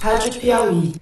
Rádio Piauí.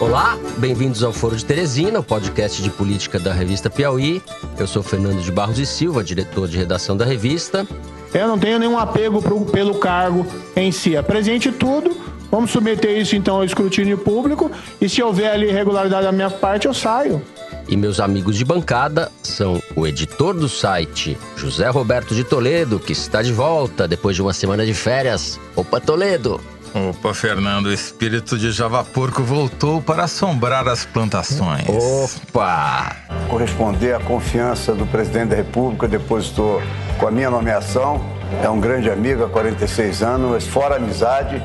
Olá, bem-vindos ao Foro de Teresina, o podcast de política da revista Piauí. Eu sou Fernando de Barros e Silva, diretor de redação da revista. Eu não tenho nenhum apego pro, pelo cargo em si. Apresente tudo, vamos submeter isso então ao escrutínio público e se houver ali irregularidade da minha parte, eu saio. E meus amigos de bancada são o editor do site, José Roberto de Toledo, que está de volta depois de uma semana de férias. Opa, Toledo! Opa, Fernando, o espírito de Javaporco voltou para assombrar as plantações. Opa! corresponder à confiança do presidente da República, depositou com a minha nomeação. É um grande amigo há 46 anos, mas fora a amizade,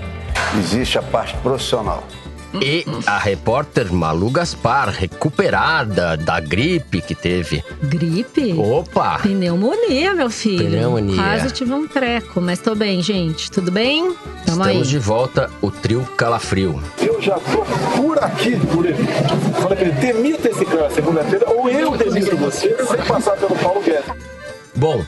existe a parte profissional. E a repórter Malu Gaspar, recuperada da gripe que teve. Gripe? Opa! Pneumonia, meu filho. Pneumonia. Quase tive um treco, mas tô bem, gente. Tudo bem? Tamo Estamos aí. de volta, o trio Calafrio. Eu já tô por aqui, por ele. Falei pra ele, demita esse cara segunda-feira, ou eu demito você sem passar pelo Paulo Guedes. Bom,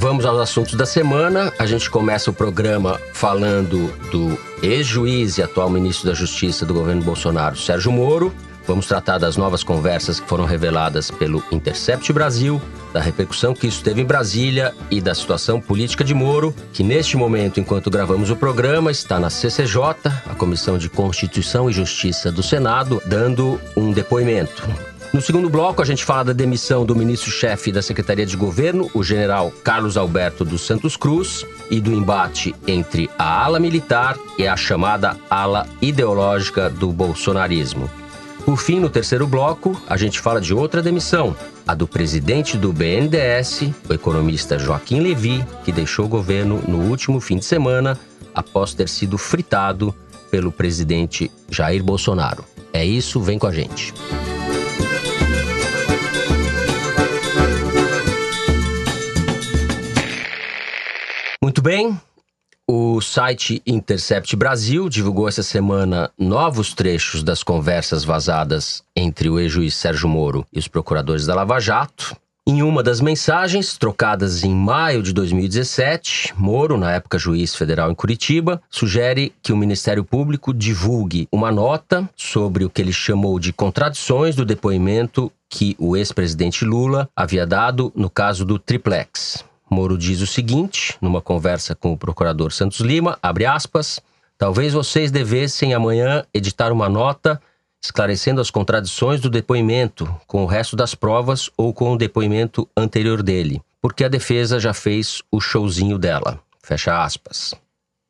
vamos aos assuntos da semana. A gente começa o programa falando do ex-juiz e atual ministro da Justiça do governo Bolsonaro, Sérgio Moro. Vamos tratar das novas conversas que foram reveladas pelo Intercept Brasil, da repercussão que isso teve em Brasília e da situação política de Moro, que neste momento, enquanto gravamos o programa, está na CCJ, a Comissão de Constituição e Justiça do Senado, dando um depoimento. No segundo bloco, a gente fala da demissão do ministro-chefe da Secretaria de Governo, o general Carlos Alberto dos Santos Cruz, e do embate entre a ala militar e a chamada ala ideológica do bolsonarismo. Por fim, no terceiro bloco, a gente fala de outra demissão, a do presidente do BNDES, o economista Joaquim Levy, que deixou o governo no último fim de semana após ter sido fritado pelo presidente Jair Bolsonaro. É isso, vem com a gente. Muito bem. O site Intercept Brasil divulgou essa semana novos trechos das conversas vazadas entre o ex-juiz Sérgio Moro e os procuradores da Lava Jato. Em uma das mensagens, trocadas em maio de 2017, Moro, na época juiz federal em Curitiba, sugere que o Ministério Público divulgue uma nota sobre o que ele chamou de contradições do depoimento que o ex-presidente Lula havia dado no caso do Triplex. Moro diz o seguinte, numa conversa com o procurador Santos Lima, abre aspas, talvez vocês devessem amanhã editar uma nota esclarecendo as contradições do depoimento com o resto das provas ou com o depoimento anterior dele, porque a defesa já fez o showzinho dela. Fecha aspas.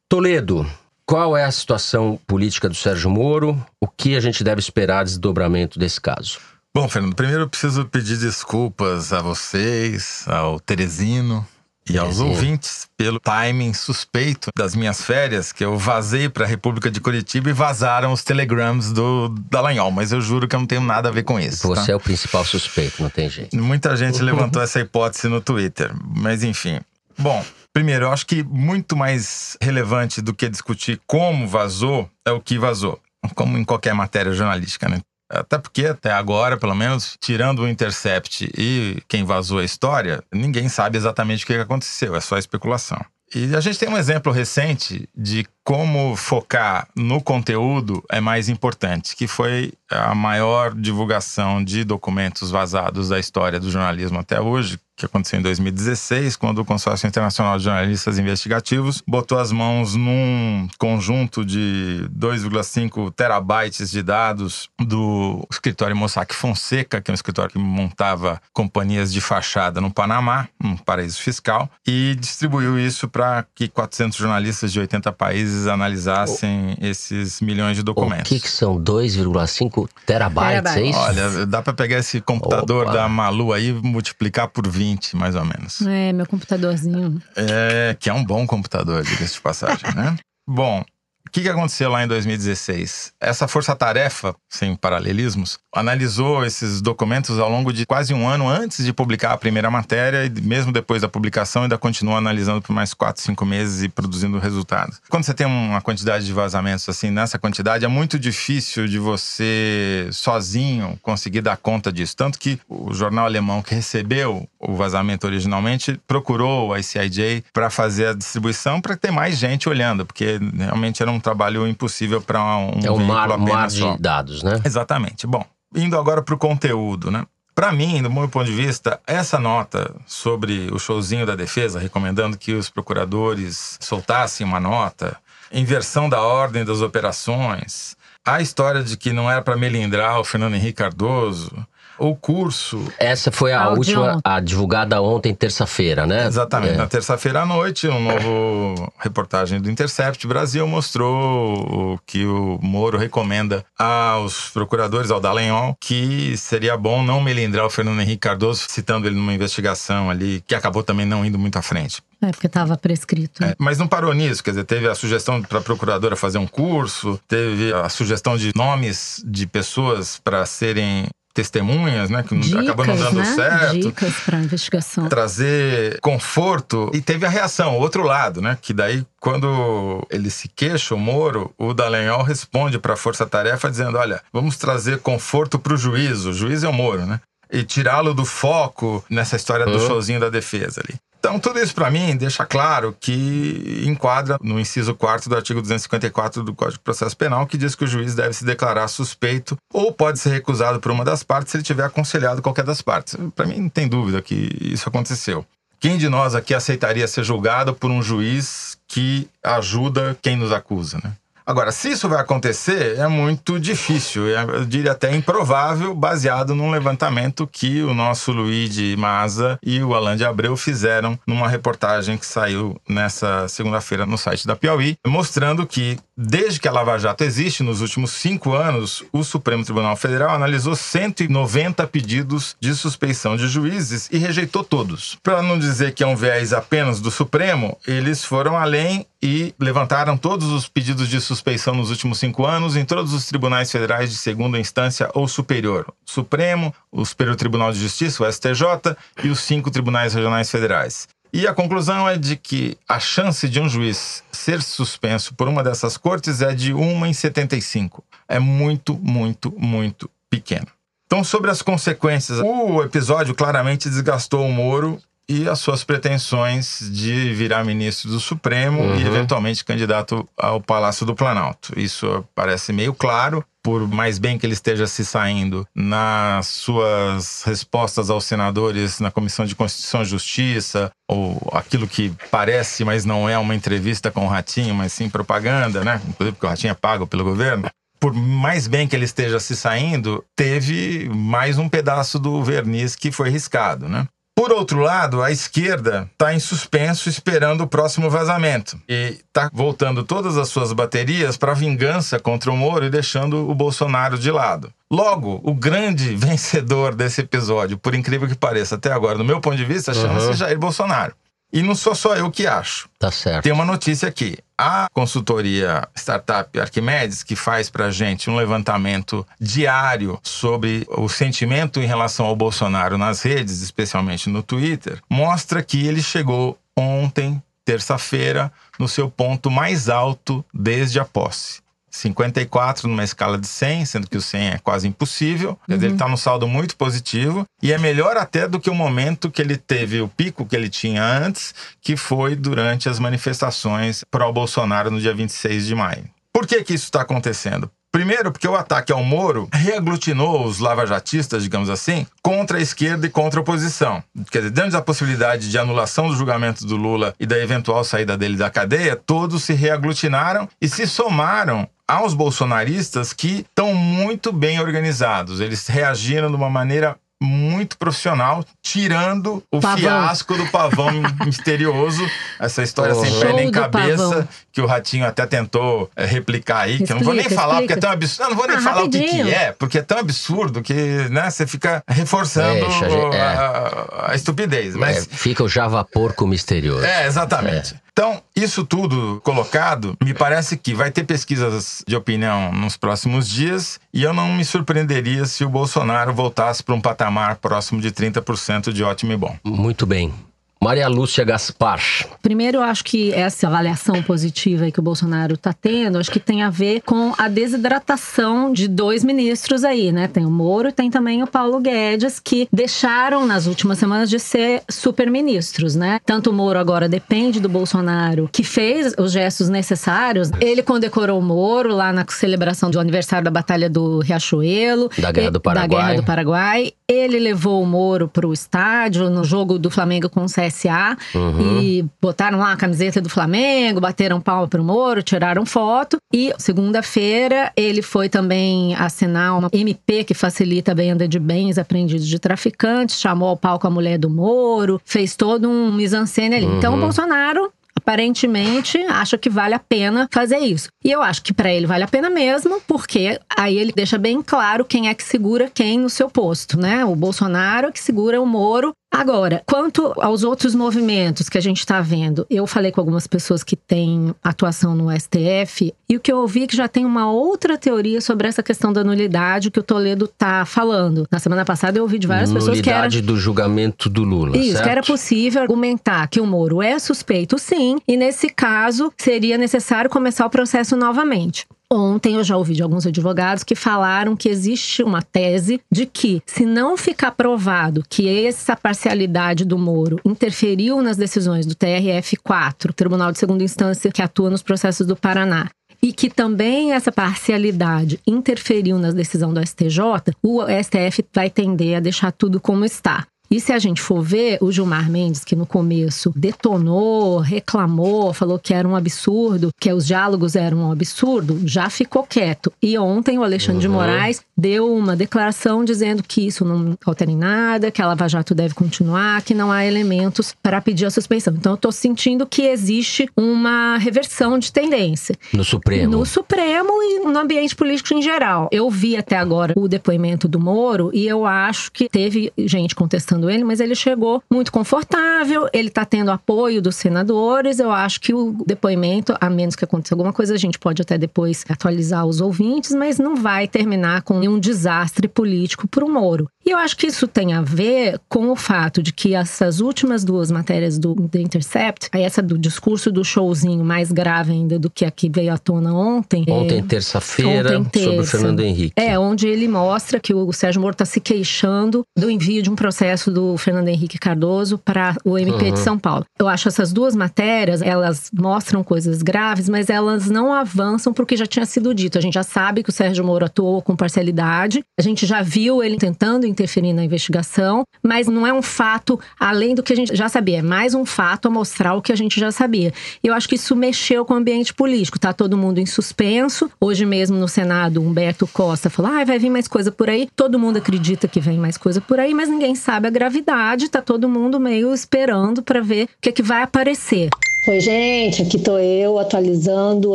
Toledo, qual é a situação política do Sérgio Moro? O que a gente deve esperar de desdobramento desse caso? Bom, Fernando, primeiro eu preciso pedir desculpas a vocês, ao Teresino e aos Teresino. ouvintes pelo timing suspeito das minhas férias, que eu vazei para a República de Curitiba e vazaram os telegrams do Dallagnol, mas eu juro que eu não tenho nada a ver com isso. tá? Você é o principal suspeito, não tem jeito. Muita gente levantou essa hipótese no Twitter, mas enfim. Bom, primeiro, eu acho que muito mais relevante do que discutir como vazou é o que vazou, como em qualquer matéria jornalística, né? Até porque, até agora, pelo menos, tirando o Intercept e quem vazou a história, ninguém sabe exatamente o que aconteceu, é só especulação. E a gente tem um exemplo recente de como focar no conteúdo é mais importante, que foi a maior divulgação de documentos vazados da história do jornalismo até hoje, que aconteceu em 2016, quando o Consórcio Internacional de Jornalistas Investigativos botou as mãos num conjunto de 2,5 terabytes de dados do escritório Mossack Fonseca, que é um escritório que montava companhias de fachada no Panamá, um paraíso fiscal, e distribuiu isso para que 400 jornalistas de 80 países analisassem esses milhões de O documentos. que, que são 2,5 terabytes, é isso? Olha, dá para pegar esse computador Opa. da Malu aí e multiplicar por 20, mais ou menos. É, meu computadorzinho. É, que é um bom computador, diga-se de passagem, né? Bom, O que, que aconteceu lá em 2016? Essa força-tarefa, sem paralelismos, analisou esses documentos ao longo de quase um ano antes de publicar a primeira matéria e mesmo depois da publicação ainda continua analisando por mais quatro, cinco meses e produzindo resultados. Quando você tem uma quantidade de vazamentos assim, nessa quantidade, é muito difícil de você sozinho conseguir dar conta disso. Tanto que o jornal alemão que recebeu o vazamento originalmente procurou o ICIJ para fazer a distribuição para ter mais gente olhando, porque realmente era um trabalho impossível para um É um mar, mar apenas só. de dados, né? Exatamente. Bom, indo agora para o conteúdo, né? Para mim, do meu ponto de vista, essa nota sobre o showzinho da defesa, recomendando que os procuradores soltassem uma nota, inversão da ordem das operações, a história de que não era para melindrar o Fernando Henrique Cardoso, o curso Essa foi a Áudio última, a divulgada ontem, terça-feira, né? Exatamente. É. Na terça-feira à noite, um novo reportagem do Intercept Brasil mostrou o que o Moro recomenda aos procuradores, ao Dallagnol, que seria bom não melindrar o Fernando Henrique Cardoso, citando ele numa investigação ali, que acabou também não indo muito à frente. É, porque tava prescrito. É, mas não parou nisso, quer dizer, teve a sugestão para a procuradora fazer um curso, teve a sugestão de nomes de pessoas para serem testemunhas, né, que Dicas, acabou não dando né? certo Dicas para investigação. trazer conforto. E teve a reação, o outro lado, né? Que daí, quando ele se queixa, o Moro, o Dallagnol responde para a Força Tarefa dizendo: olha, vamos trazer conforto para o juiz. O juiz é o Moro, né? E tirá-lo do foco nessa história do Uhum. showzinho da defesa ali. Então, tudo isso para mim deixa claro que enquadra no inciso 4 do artigo 254 do Código de Processo Penal, que diz que o juiz deve se declarar suspeito ou pode ser recusado por uma das partes se ele tiver aconselhado qualquer das partes. Para mim, não tem dúvida que isso aconteceu. Quem de nós aqui aceitaria ser julgado por um juiz que ajuda quem nos acusa, né? Agora, se isso vai acontecer, é muito difícil, é, eu diria até improvável, baseado num levantamento que o nosso Luigi Maza e o Alain de Abreu fizeram numa reportagem que saiu nessa segunda-feira no site da Piauí, mostrando que, desde que a Lava Jato existe, nos últimos cinco anos, o Supremo Tribunal Federal analisou 190 pedidos de suspeição de juízes e rejeitou todos. Para não dizer que é um viés apenas do Supremo, eles foram além e levantaram todos os pedidos de suspeição nos últimos cinco anos em todos os tribunais federais de segunda instância ou superior: o Supremo, o Superior Tribunal de Justiça, o STJ, e os cinco tribunais regionais federais. E a conclusão é de que a chance de um juiz ser suspenso por uma dessas cortes é de 1 em 75. É muito, muito, muito pequeno. Então, sobre as consequências, o episódio claramente desgastou o Moro e as suas pretensões de virar ministro do Supremo e, eventualmente, candidato ao Palácio do Planalto. Isso parece meio claro. Por mais bem que ele esteja se saindo nas suas respostas aos senadores na Comissão de Constituição e Justiça, ou aquilo que parece, mas não é uma entrevista com o Ratinho, mas sim propaganda, né? Inclusive porque o Ratinho é pago pelo governo por mais bem que ele esteja se saindo, teve mais um pedaço do verniz que foi riscado, né? Por outro lado, a esquerda está em suspenso esperando o próximo vazamento e está voltando todas as suas baterias para vingança contra o Moro e deixando o Bolsonaro de lado. Logo, o grande vencedor desse episódio, por incrível que pareça até agora, do meu ponto de vista, chama-se Jair Bolsonaro. E não sou só eu que acho. Tá certo. Tem uma notícia aqui. A consultoria Startup Arquimedes, que faz pra gente um levantamento diário sobre o sentimento em relação ao Bolsonaro nas redes, especialmente no Twitter, mostra que ele chegou ontem, terça-feira, no seu ponto mais alto desde a posse. 54 numa escala de 100, sendo que o 100 é quase impossível. Quer dizer, ele está num saldo muito positivo e é melhor até do que o momento que ele teve o pico que ele tinha antes, que foi durante as manifestações pró-Bolsonaro no dia 26 de maio. Por que, que isso está acontecendo? Primeiro, porque o ataque ao Moro reaglutinou os lavajatistas, digamos assim, contra a esquerda e contra a oposição. Quer dizer, dentro da possibilidade de anulação do julgamento do Lula e da eventual saída dele da cadeia, todos se reaglutinaram e se somaram aos bolsonaristas que estão muito bem organizados. Eles reagiram de uma maneira muito profissional, tirando o Pavão. fiasco do pavão misterioso, essa história sem Show pé nem cabeça, pavão. que o Ratinho até tentou é, replicar aí, que eu não vou nem Explica, falar porque é explica. tão absurdo. Eu não vou nem Ah, falar o que, que rapidinho. é, porque é tão absurdo que né, você fica reforçando Deixa, o- é. a, a estupidez. Mas É, fica o Java porco misterioso. é, exatamente. Então, isso tudo colocado, me parece que vai ter pesquisas de opinião nos próximos dias e eu não me surpreenderia se o Bolsonaro voltasse para um patamar próximo de 30% de ótimo e bom. Muito bem. Maria Lúcia Gaspar. Primeiro, eu acho que essa avaliação positiva que o Bolsonaro está tendo, acho que tem a ver com a desidratação de dois ministros aí, né? Tem o Moro e tem também o Paulo Guedes, que deixaram nas últimas semanas de ser superministros, né? Tanto o Moro agora depende do Bolsonaro, que fez os gestos necessários. Ele condecorou o Moro lá na celebração do aniversário da Batalha do Riachuelo. Da Guerra do Paraguai. Da Guerra do Paraguai. Ele levou o Moro para o estádio no jogo do Flamengo com o CSA uhum. e botaram lá a camiseta do Flamengo, bateram palma pro Moro, tiraram foto. E segunda-feira ele foi também assinar uma MP que facilita a venda de bens apreendidos de traficantes, chamou ao palco a mulher do Moro, fez todo um mise-en-scène ali. Uhum. Então o Bolsonaro aparentemente acha que vale a pena fazer isso. E eu acho que para ele vale a pena mesmo, porque aí ele deixa bem claro quem é que segura quem no seu posto, né? O Bolsonaro é que segura o Moro Agora, quanto aos outros movimentos que a gente está vendo, eu falei com algumas pessoas que têm atuação no STF e o que eu ouvi é que já tem uma outra teoria sobre essa questão da nulidade que o Toledo está falando. Na semana passada eu ouvi de várias nulidade pessoas que era do julgamento do Lula. Isso, certo? que era possível argumentar que o Moro é suspeito, sim, e nesse caso seria necessário começar o processo novamente. Ontem eu já ouvi de alguns advogados que falaram que existe uma tese de que, se não ficar provado que essa parcialidade do Moro interferiu nas decisões do TRF4, Tribunal de Segunda Instância que atua nos processos do Paraná, e que também essa parcialidade interferiu na decisão do STJ, o STF vai tender a deixar tudo como está. E se a gente for ver, o Gilmar Mendes, que no começo detonou, reclamou, falou que era um absurdo, que os diálogos eram um absurdo, já ficou quieto. E ontem o Alexandre uhum. de Moraes deu uma declaração dizendo que isso não altera em nada, que a Lava Jato deve continuar, que não há elementos para pedir a suspensão. Então eu estou sentindo que existe uma reversão de tendência. No Supremo. No Supremo e no ambiente político em geral. Eu vi até agora o depoimento do Moro e eu acho que teve gente contestando ele, mas ele chegou muito confortável, ele está tendo apoio dos senadores. Eu acho que o depoimento, a menos que aconteça alguma coisa, a gente pode até depois atualizar os ouvintes, mas não vai terminar com um desastre político para o Moro. E eu acho que isso tem a ver com o fato de que essas últimas duas matérias do The Intercept, essa do discurso do showzinho mais grave ainda do que a que veio à tona ontem. Ontem, é, terça-feira, sobre o Fernando Henrique. É, onde ele mostra que o Sérgio Moro está se queixando do envio de um processo do Fernando Henrique Cardoso para o MP uhum. de São Paulo. Eu acho essas duas matérias, elas mostram coisas graves, mas elas não avançam para o que já tinha sido dito. A gente já sabe que o Sérgio Moro atuou com parcialidade, a gente já viu ele tentando interferir na investigação, mas não é um fato além do que a gente já sabia, é mais um fato a mostrar o que a gente já sabia. E eu acho que isso mexeu com o ambiente político, tá todo mundo em suspenso. Hoje mesmo no Senado, Humberto Costa falou: ah, vai vir mais coisa por aí. Todo mundo acredita que vem mais coisa por aí, mas ninguém sabe a gravidade, tá todo mundo meio esperando para ver o que, é que vai aparecer. Oi, gente, aqui tô eu atualizando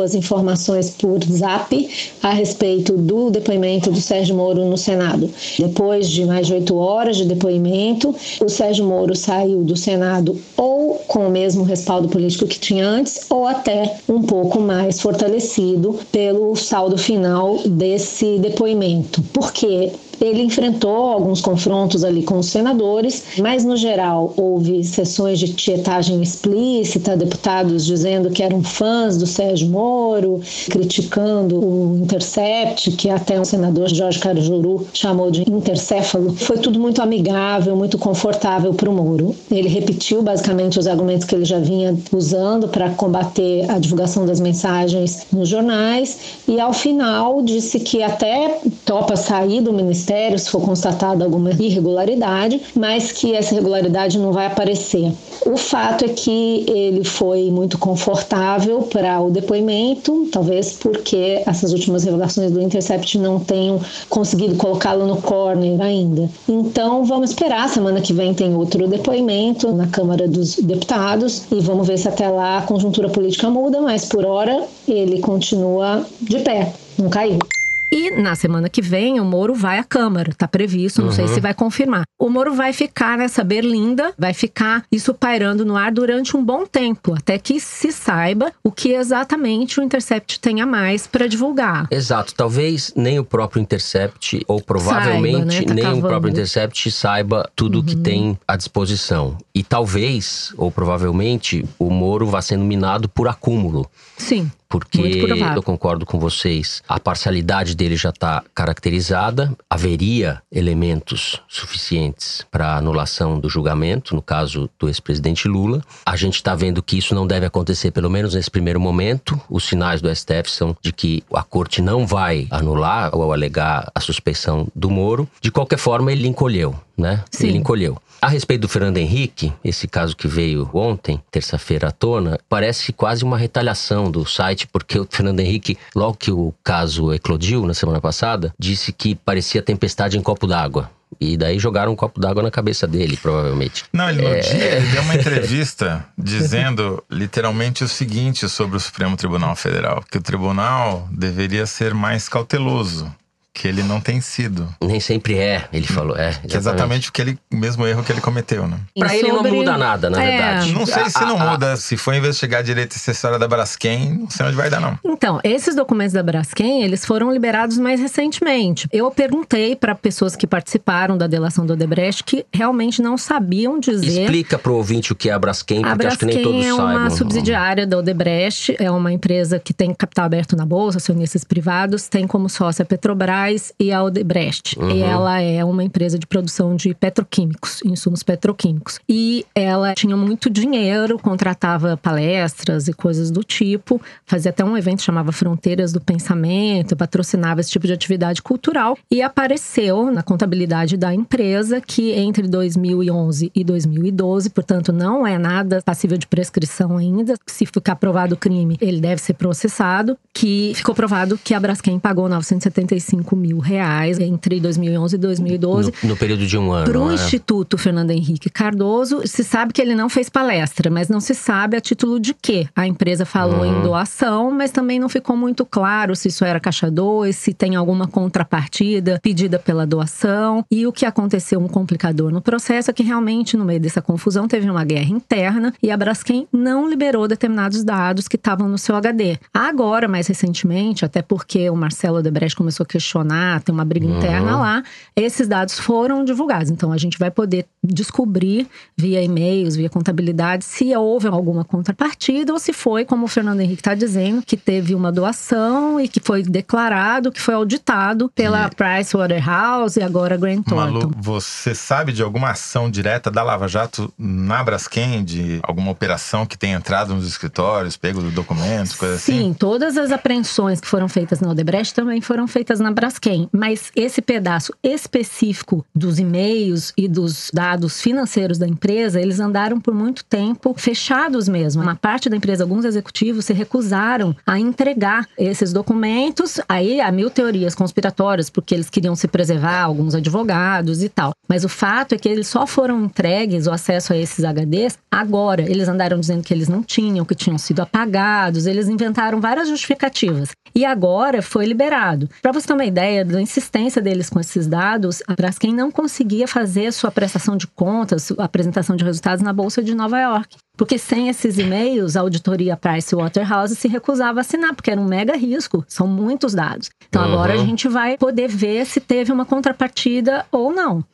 as informações por zap a respeito do depoimento do Sérgio Moro no Senado. Depois de mais de oito horas de depoimento, o Sérgio Moro saiu do Senado ou com o mesmo respaldo político que tinha antes, ou até um pouco mais fortalecido pelo saldo final desse depoimento. Por quê? Ele enfrentou alguns confrontos ali com os senadores, mas no geral houve sessões de tietagem explícita, deputados dizendo que eram fãs do Sérgio Moro, criticando o Intercept, que até o senador Jorge Carajuru chamou de intercéfalo. Foi tudo muito amigável, muito confortável para o Moro. Ele repetiu basicamente os argumentos que ele já vinha usando para combater a divulgação das mensagens nos jornais e ao final disse que até topa sair do ministério ministério se for constatada alguma irregularidade, mas que essa irregularidade não vai aparecer. O fato é que ele foi muito confortável para o depoimento, talvez porque essas últimas revelações do Intercept não tenham conseguido colocá-lo no corner ainda. Então vamos esperar, semana que vem tem outro depoimento na Câmara dos Deputados e vamos ver se até lá a conjuntura política muda, mas por hora ele continua de pé, não caiu. E na semana que vem, o Moro vai à Câmara, tá previsto, não Uhum. sei se vai confirmar. O Moro vai ficar nessa berlinda, vai ficar isso pairando no ar durante um bom tempo, até que se saiba o que exatamente o Intercept tem a mais para divulgar. Exato, talvez nem o próprio Intercept, ou provavelmente Saiba, né? Tá nem o cavando. Uhum. próprio Intercept saiba tudo o que tem à disposição. E talvez, ou provavelmente, o Moro vá sendo minado por acúmulo. Sim. Porque eu concordo com vocês, a parcialidade dele já está caracterizada, haveria elementos suficientes para anulação do julgamento, no caso do ex-presidente Lula. A gente está vendo que isso não deve acontecer, pelo menos nesse primeiro momento. Os sinais do STF são de que a corte não vai anular ou alegar a suspeição do Moro. De qualquer forma, ele encolheu, né? Sim. Ele encolheu. A respeito do Fernando Henrique, esse caso que veio ontem, terça-feira à tona, parece quase uma retaliação do site, porque o Fernando Henrique, logo que o caso eclodiu na semana passada, disse que parecia tempestade em copo d'água. E daí jogaram um copo d'água na cabeça dele, provavelmente. Não, ele no É. dia ele deu uma entrevista dizendo literalmente o seguinte sobre o Supremo Tribunal Federal: que o tribunal deveria ser mais cauteloso, que ele não tem sido. Nem sempre é, ele falou. É, Que é exatamente o, que ele, o mesmo erro que ele cometeu, né? Pra E ele não sobre- muda nada, na É. verdade. Não sei se não A- a- muda. Se for investigar direito essa história da Braskem, não sei onde vai dar, não. Então, esses documentos da Braskem, eles foram liberados mais recentemente. Eu perguntei para pessoas que participaram da delação do Odebrecht que realmente não sabiam dizer Explica pro ouvinte o que é a Braskem, A porque acho que nem Braskem todos é uma saibam. subsidiária da Odebrecht, é uma empresa que tem capital aberto na bolsa, acionistas privados, tem como sócia a Petrobras e a Odebrecht. E ela é uma empresa de produção de petroquímicos, insumos petroquímicos. E ela tinha muito dinheiro, contratava palestras e coisas do tipo, fazia até um evento chamava Fronteiras do Pensamento, patrocinava esse tipo de atividade cultural e apareceu na contabilidade da empresa que entre 2011 e 2012, portanto, não é nada passível de prescrição ainda. Se ficar provado o crime, ele deve ser processado. Que ficou provado que a Braskem pagou 975 mil reais entre 2011 e 2012 No, no período de um ano. para o né? Instituto Fernando Henrique Cardoso, se sabe que ele não fez palestra, mas não se sabe a título de quê. A empresa falou Uhum. em doação, mas também não ficou muito claro se isso era caixa 2, se tem alguma contrapartida pedida pela doação. E o que aconteceu, um complicador no processo, é que realmente, no meio dessa confusão, teve uma guerra interna e a Braskem não liberou determinados dados que estavam no seu HD. Agora, mais recentemente, até porque o Marcelo Odebrecht começou a questionar, tem uma briga interna lá, esses dados foram divulgados. Então a gente vai poder descobrir via e-mails, via contabilidade, se houve alguma contrapartida ou se foi, como o Fernando Henrique está dizendo, que teve uma doação e que foi declarado, que foi auditado pela Pricewaterhouse e agora Grant Malu, Thornton. você sabe de alguma ação direta da Lava Jato na Braskem? De alguma operação que tenha entrado nos escritórios, pego documentos, coisa assim? Sim, todas as apreensões que foram feitas na Odebrecht também foram feitas na Braskem. Mas esse pedaço específico dos e-mails e dos dados financeiros da empresa, eles andaram por muito tempo fechados mesmo. Uma parte da empresa, alguns executivos se recusaram a entregar esses documentos. Aí há mil teorias conspiratórias, porque eles queriam se preservar, alguns advogados e tal. Mas o fato é que eles só foram entregues o acesso a esses HDs agora. Eles andaram dizendo que eles não tinham, que tinham sido apagados, eles inventaram várias justificativas. E agora foi liberado. Para você uma ideia da insistência deles com esses dados, a Braskem não conseguia fazer sua prestação de contas, sua apresentação de resultados na Bolsa de Nova York. Porque sem esses e-mails, a auditoria Pricewaterhouse se recusava a assinar, porque era um mega risco, são muitos dados. Então agora a Uhum. gente vai poder ver se teve uma contrapartida ou não.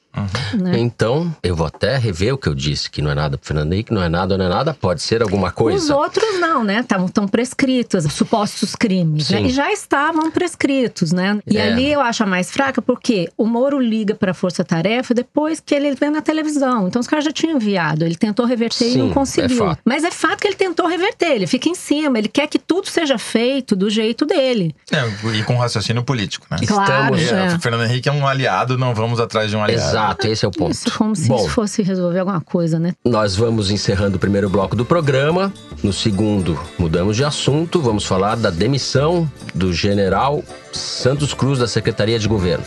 Né? Então, eu vou até rever o que eu disse, que não é nada pro Fernando Henrique, não é nada, não é nada, pode ser alguma Os coisa. outros não, né? Estão prescritos, supostos crimes, né? E já estavam prescritos, né? E É. ali eu acho a mais fraca porque o Moro liga para a Força Tarefa depois que ele vê na televisão. Então os caras já tinham enviado, ele tentou reverter e Sim, não é conseguiu. fato. Mas é fato que ele tentou reverter, ele fica em cima, ele quer que tudo seja feito do jeito dele. É, e com raciocínio político, né? Claro, Estamos- é. O Fernando Henrique é um aliado, não vamos atrás de um aliado. Exato, esse é o ponto. Isso como se Bom, isso fosse resolver alguma coisa, né? Nós vamos encerrando o primeiro bloco do programa. No segundo, mudamos de assunto. Vamos falar da demissão do general Santos Cruz da Secretaria de Governo.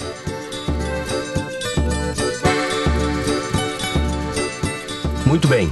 Muito bem.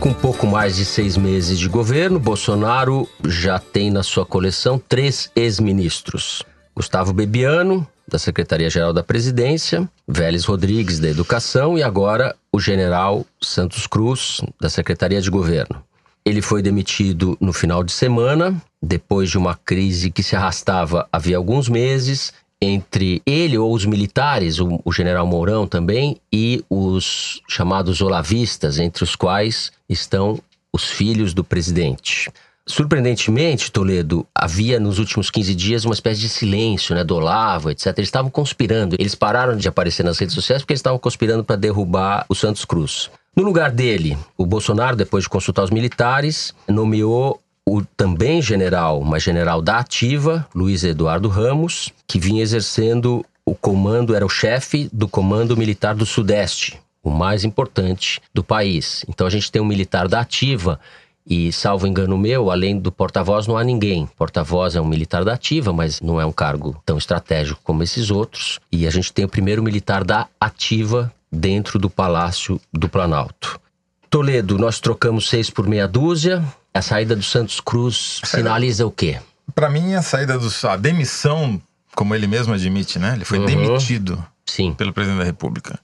Com pouco mais de seis meses de governo, Bolsonaro já tem na sua coleção três ex-ministros. Gustavo Bebiano, da Secretaria-Geral da Presidência, Vélez Rodrigues, da Educação, e agora o general Santos Cruz, da Secretaria de Governo. Ele foi demitido no final de semana, depois de uma crise que se arrastava havia alguns meses entre ele ou os militares, o, o, general Mourão também, e os chamados olavistas, entre os quais estão os filhos do presidente. Surpreendentemente, Toledo, havia nos últimos 15 dias uma espécie de silêncio, né, do Olavo, etc. Eles estavam conspirando. Eles pararam de aparecer nas redes sociais porque eles estavam conspirando para derrubar o Santos Cruz. No lugar dele, o Bolsonaro, depois de consultar os militares, nomeou o também general, mas general da ativa, Luiz Eduardo Ramos, que vinha exercendo o comando, era o chefe do Comando Militar do Sudeste, o mais importante do país. Então a gente tem um militar da ativa e, salvo engano meu, além do porta-voz não há ninguém. Porta-voz é um militar da ativa, mas não é um cargo tão estratégico como esses outros. E a gente tem o primeiro militar da ativa dentro do Palácio do Planalto. Toledo, nós trocamos seis por meia dúzia. A saída do Santos Cruz sinaliza o quê? Para mim, a saída do. A demissão, como ele mesmo admite, né? Ele foi uhum. demitido Sim. pelo presidente da República.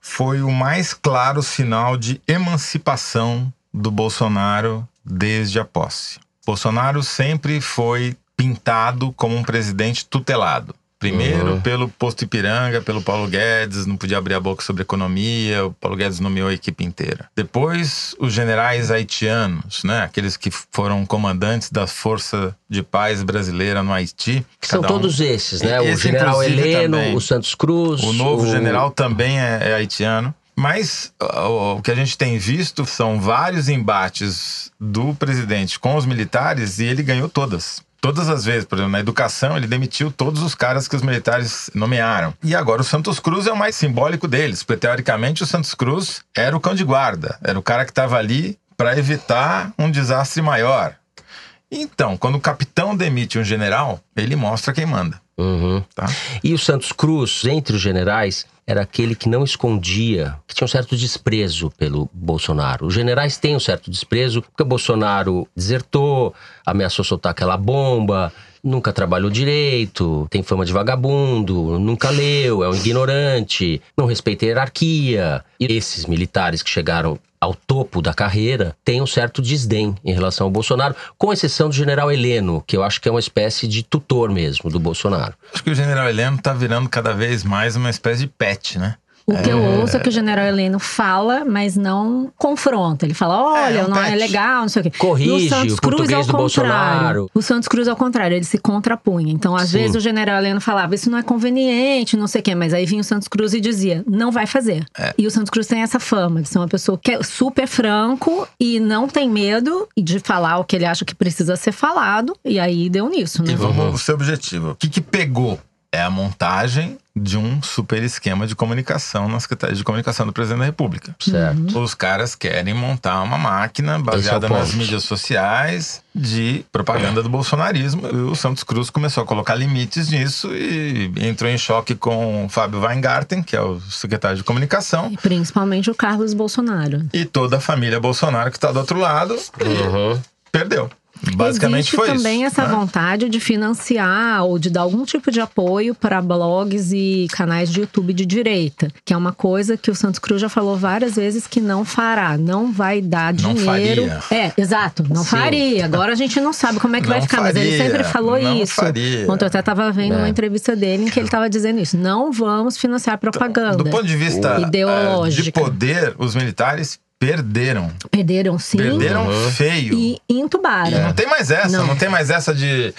Foi o mais claro sinal de emancipação do Bolsonaro desde a posse. Bolsonaro sempre foi pintado como um presidente tutelado. Primeiro uhum. pelo posto Ipiranga, pelo Paulo Guedes, não podia abrir a boca sobre economia, o Paulo Guedes nomeou a equipe inteira. Depois, os generais haitianos, né? Aqueles que foram comandantes da Força de Paz Brasileira no Haiti. São um... todos esses, né? Esse, o general Heleno, também. o Santos Cruz. O novo o... general também é, é haitiano. Mas o, que a gente tem visto são vários embates do presidente com os militares e ele ganhou todas. Todas as vezes, por exemplo, na educação, ele demitiu todos os caras que os militares nomearam. E agora o Santos Cruz é o mais simbólico deles, porque teoricamente o Santos Cruz era o cão de guarda, era o cara que estava ali para evitar um desastre maior. Então, quando o capitão demite um general, ele mostra quem manda. Uhum. Tá? E o Santos Cruz, entre os generais, era aquele que não escondia, que tinha um certo desprezo pelo Bolsonaro. Os generais têm um certo desprezo porque o Bolsonaro desertou, ameaçou soltar aquela bomba, nunca trabalhou direito, tem fama de vagabundo, nunca leu, é um ignorante, não respeita a hierarquia. E esses militares que chegaram ao topo da carreira têm um certo desdém em relação ao Bolsonaro, com exceção do general Heleno, que eu acho que é uma espécie de tutor mesmo do Bolsonaro. Acho que o general Heleno está virando cada vez mais uma espécie de pet, né? O que é... eu ouço é que o general Heleno fala, mas não confronta. Ele fala: olha, é, um não é legal, não sei o quê. Corrige o, Santos o Cruz, português do Bolsonaro. O Santos Cruz, ao contrário, ele se contrapunha. Então, às Sim. vezes, o general Heleno falava: isso não é conveniente, não sei o quê. Mas aí vinha o Santos Cruz e dizia: não vai fazer. É. E o Santos Cruz tem essa fama de ser uma pessoa que é super franco e não tem medo de falar o que ele acha que precisa ser falado. E aí deu nisso, né? E vamos ser objetivo. O que, que pegou? É a montagem de um super esquema de comunicação na Secretaria de Comunicação do Presidente da República. Certo. Os caras querem montar uma máquina baseada é nas mídias sociais de propaganda do bolsonarismo. E o Santos Cruz começou a colocar limites nisso e entrou em choque com o Fábio Weingarten, que é o secretário de comunicação. E principalmente o Carlos Bolsonaro. E toda a família Bolsonaro que está do outro lado. Uhum. Perdeu. Basicamente Existe foi também isso, essa né? vontade de financiar ou de dar algum tipo de apoio para blogs e canais de YouTube de direita, que é uma coisa que o Santos Cruz já falou várias vezes que não fará, não vai dar não dinheiro. Faria. É, exato, não Sim. faria. Agora a gente não sabe como é que não vai ficar, faria, mas ele sempre falou não isso. Faria. Ontem eu até estava vendo é. uma entrevista dele em que ele estava dizendo isso. Não vamos financiar propaganda. Do ponto de vista ideológico. de poder, os militares perderam. Perderam sim. Perderam uhum. feio. E entubaram. É. Não tem mais essa, não. não tem mais essa de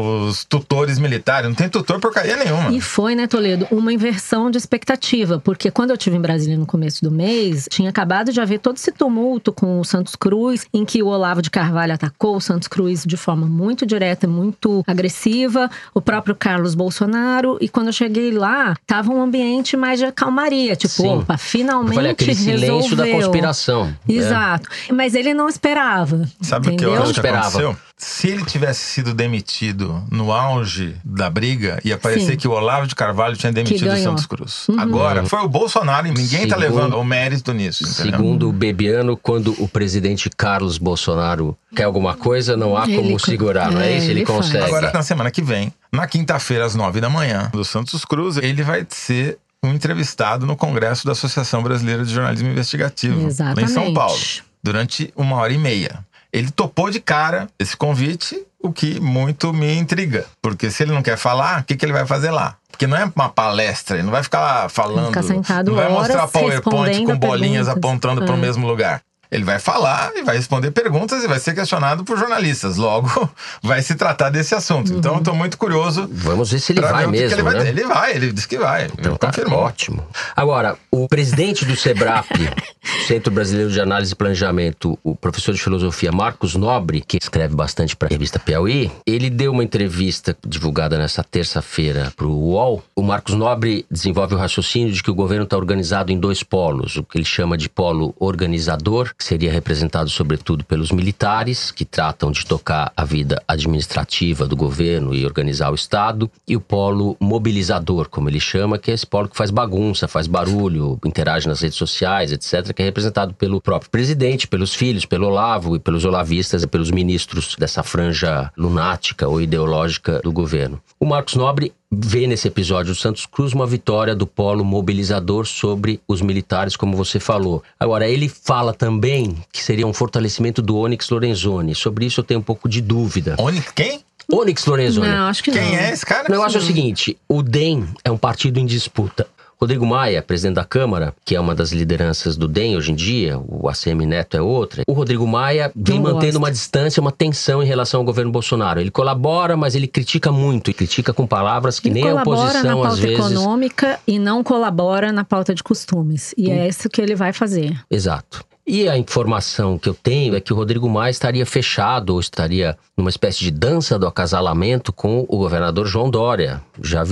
os tutores militares. Não tem tutor porcaria nenhuma. E foi, né, Toledo, uma inversão de expectativa. Porque quando eu estive em Brasília no começo do mês, tinha acabado de haver todo esse tumulto com o Santos Cruz, em que o Olavo de Carvalho atacou o Santos Cruz de forma muito direta, muito agressiva, o próprio Carlos Bolsonaro. E quando eu cheguei lá, tava um ambiente mais de calmaria. Tipo, Sim. opa, finalmente falei, aquele resolveu. silêncio da conspiração. Exato. É. Mas ele não esperava. Sabe o que eu acho que aconteceu? Se ele tivesse sido demitido no auge da briga, ia parecer Sim. que o Olavo de Carvalho tinha demitido o. Santos Cruz. Agora, foi o Bolsonaro e ninguém tá Segundo- levando o mérito nisso, entendeu? Segundo o Bebiano, quando o presidente Carlos Bolsonaro quer alguma coisa, não há como Ele- segurar, não é, é, isso? Ele, ele faz. consegue. Agora, na semana que vem, na quinta-feira, às nove da manhã, do Santos Cruz, ele vai ser um entrevistado no Congresso da Associação Brasileira de Jornalismo Investigativo, lá em São Exatamente. Paulo, durante uma hora e meia. Ele topou de cara esse convite, o que muito me intriga. Porque se ele não quer falar, o que, que ele vai fazer lá? Porque não é uma palestra, ele não vai ficar lá falando. ficar sentado não vai mostrar PowerPoint com bolinhas perguntas. apontando para o É. mesmo lugar. Ele vai falar e vai responder perguntas e vai ser questionado por jornalistas. Logo, vai se tratar desse assunto. Então, eu tô muito curioso. Vamos ver se ele vai mesmo, ele vai né? dizer. Ele vai, ele disse que vai. Então tá confirmou. ótimo. Agora, o presidente do SEBRAP, Centro Brasileiro de Análise e Planejamento, o professor de filosofia Marcos Nobre, que escreve bastante para a revista Piauí, ele deu uma entrevista divulgada nessa terça-feira para o UOL. O Marcos Nobre desenvolve o raciocínio de que o governo está organizado em dois polos, o que ele chama de polo organizador, que seria representado sobretudo pelos militares, que tratam de tocar a vida administrativa do governo e organizar o Estado, e o polo mobilizador, como ele chama, que é esse polo que faz bagunça, faz barulho, interage nas redes sociais, etc., que é representado pelo próprio presidente, pelos filhos, pelo Olavo e pelos olavistas e pelos ministros dessa franja lunática ou ideológica do governo. O Marcos Nobre vê nesse episódio do Santos Cruz uma vitória do polo mobilizador sobre os militares, como você falou. Agora, ele fala também que seria um fortalecimento do Onyx Lorenzoni. Sobre isso eu tenho um pouco de dúvida. Onyx, quem? Onyx Lorenzoni. Não, acho que não. Quem é esse cara? O negócio é o seguinte: o DEM é um partido em disputa. Rodrigo Maia, presidente da Câmara, que é uma das lideranças do DEM hoje em dia, o ACM Neto é outra. O Rodrigo Maia vem Não mantendo gosto. uma distância, uma tensão em relação ao governo Bolsonaro. Ele colabora, mas ele critica muito, e critica com palavras que Ele nem a colabora na oposição pauta às vezes. econômica e não colabora na pauta de costumes. E Hum. é isso que ele vai fazer. Exato. E a informação que eu tenho é que o Rodrigo Maia estaria fechado ou estaria numa espécie de dança do acasalamento com o governador João Dória, já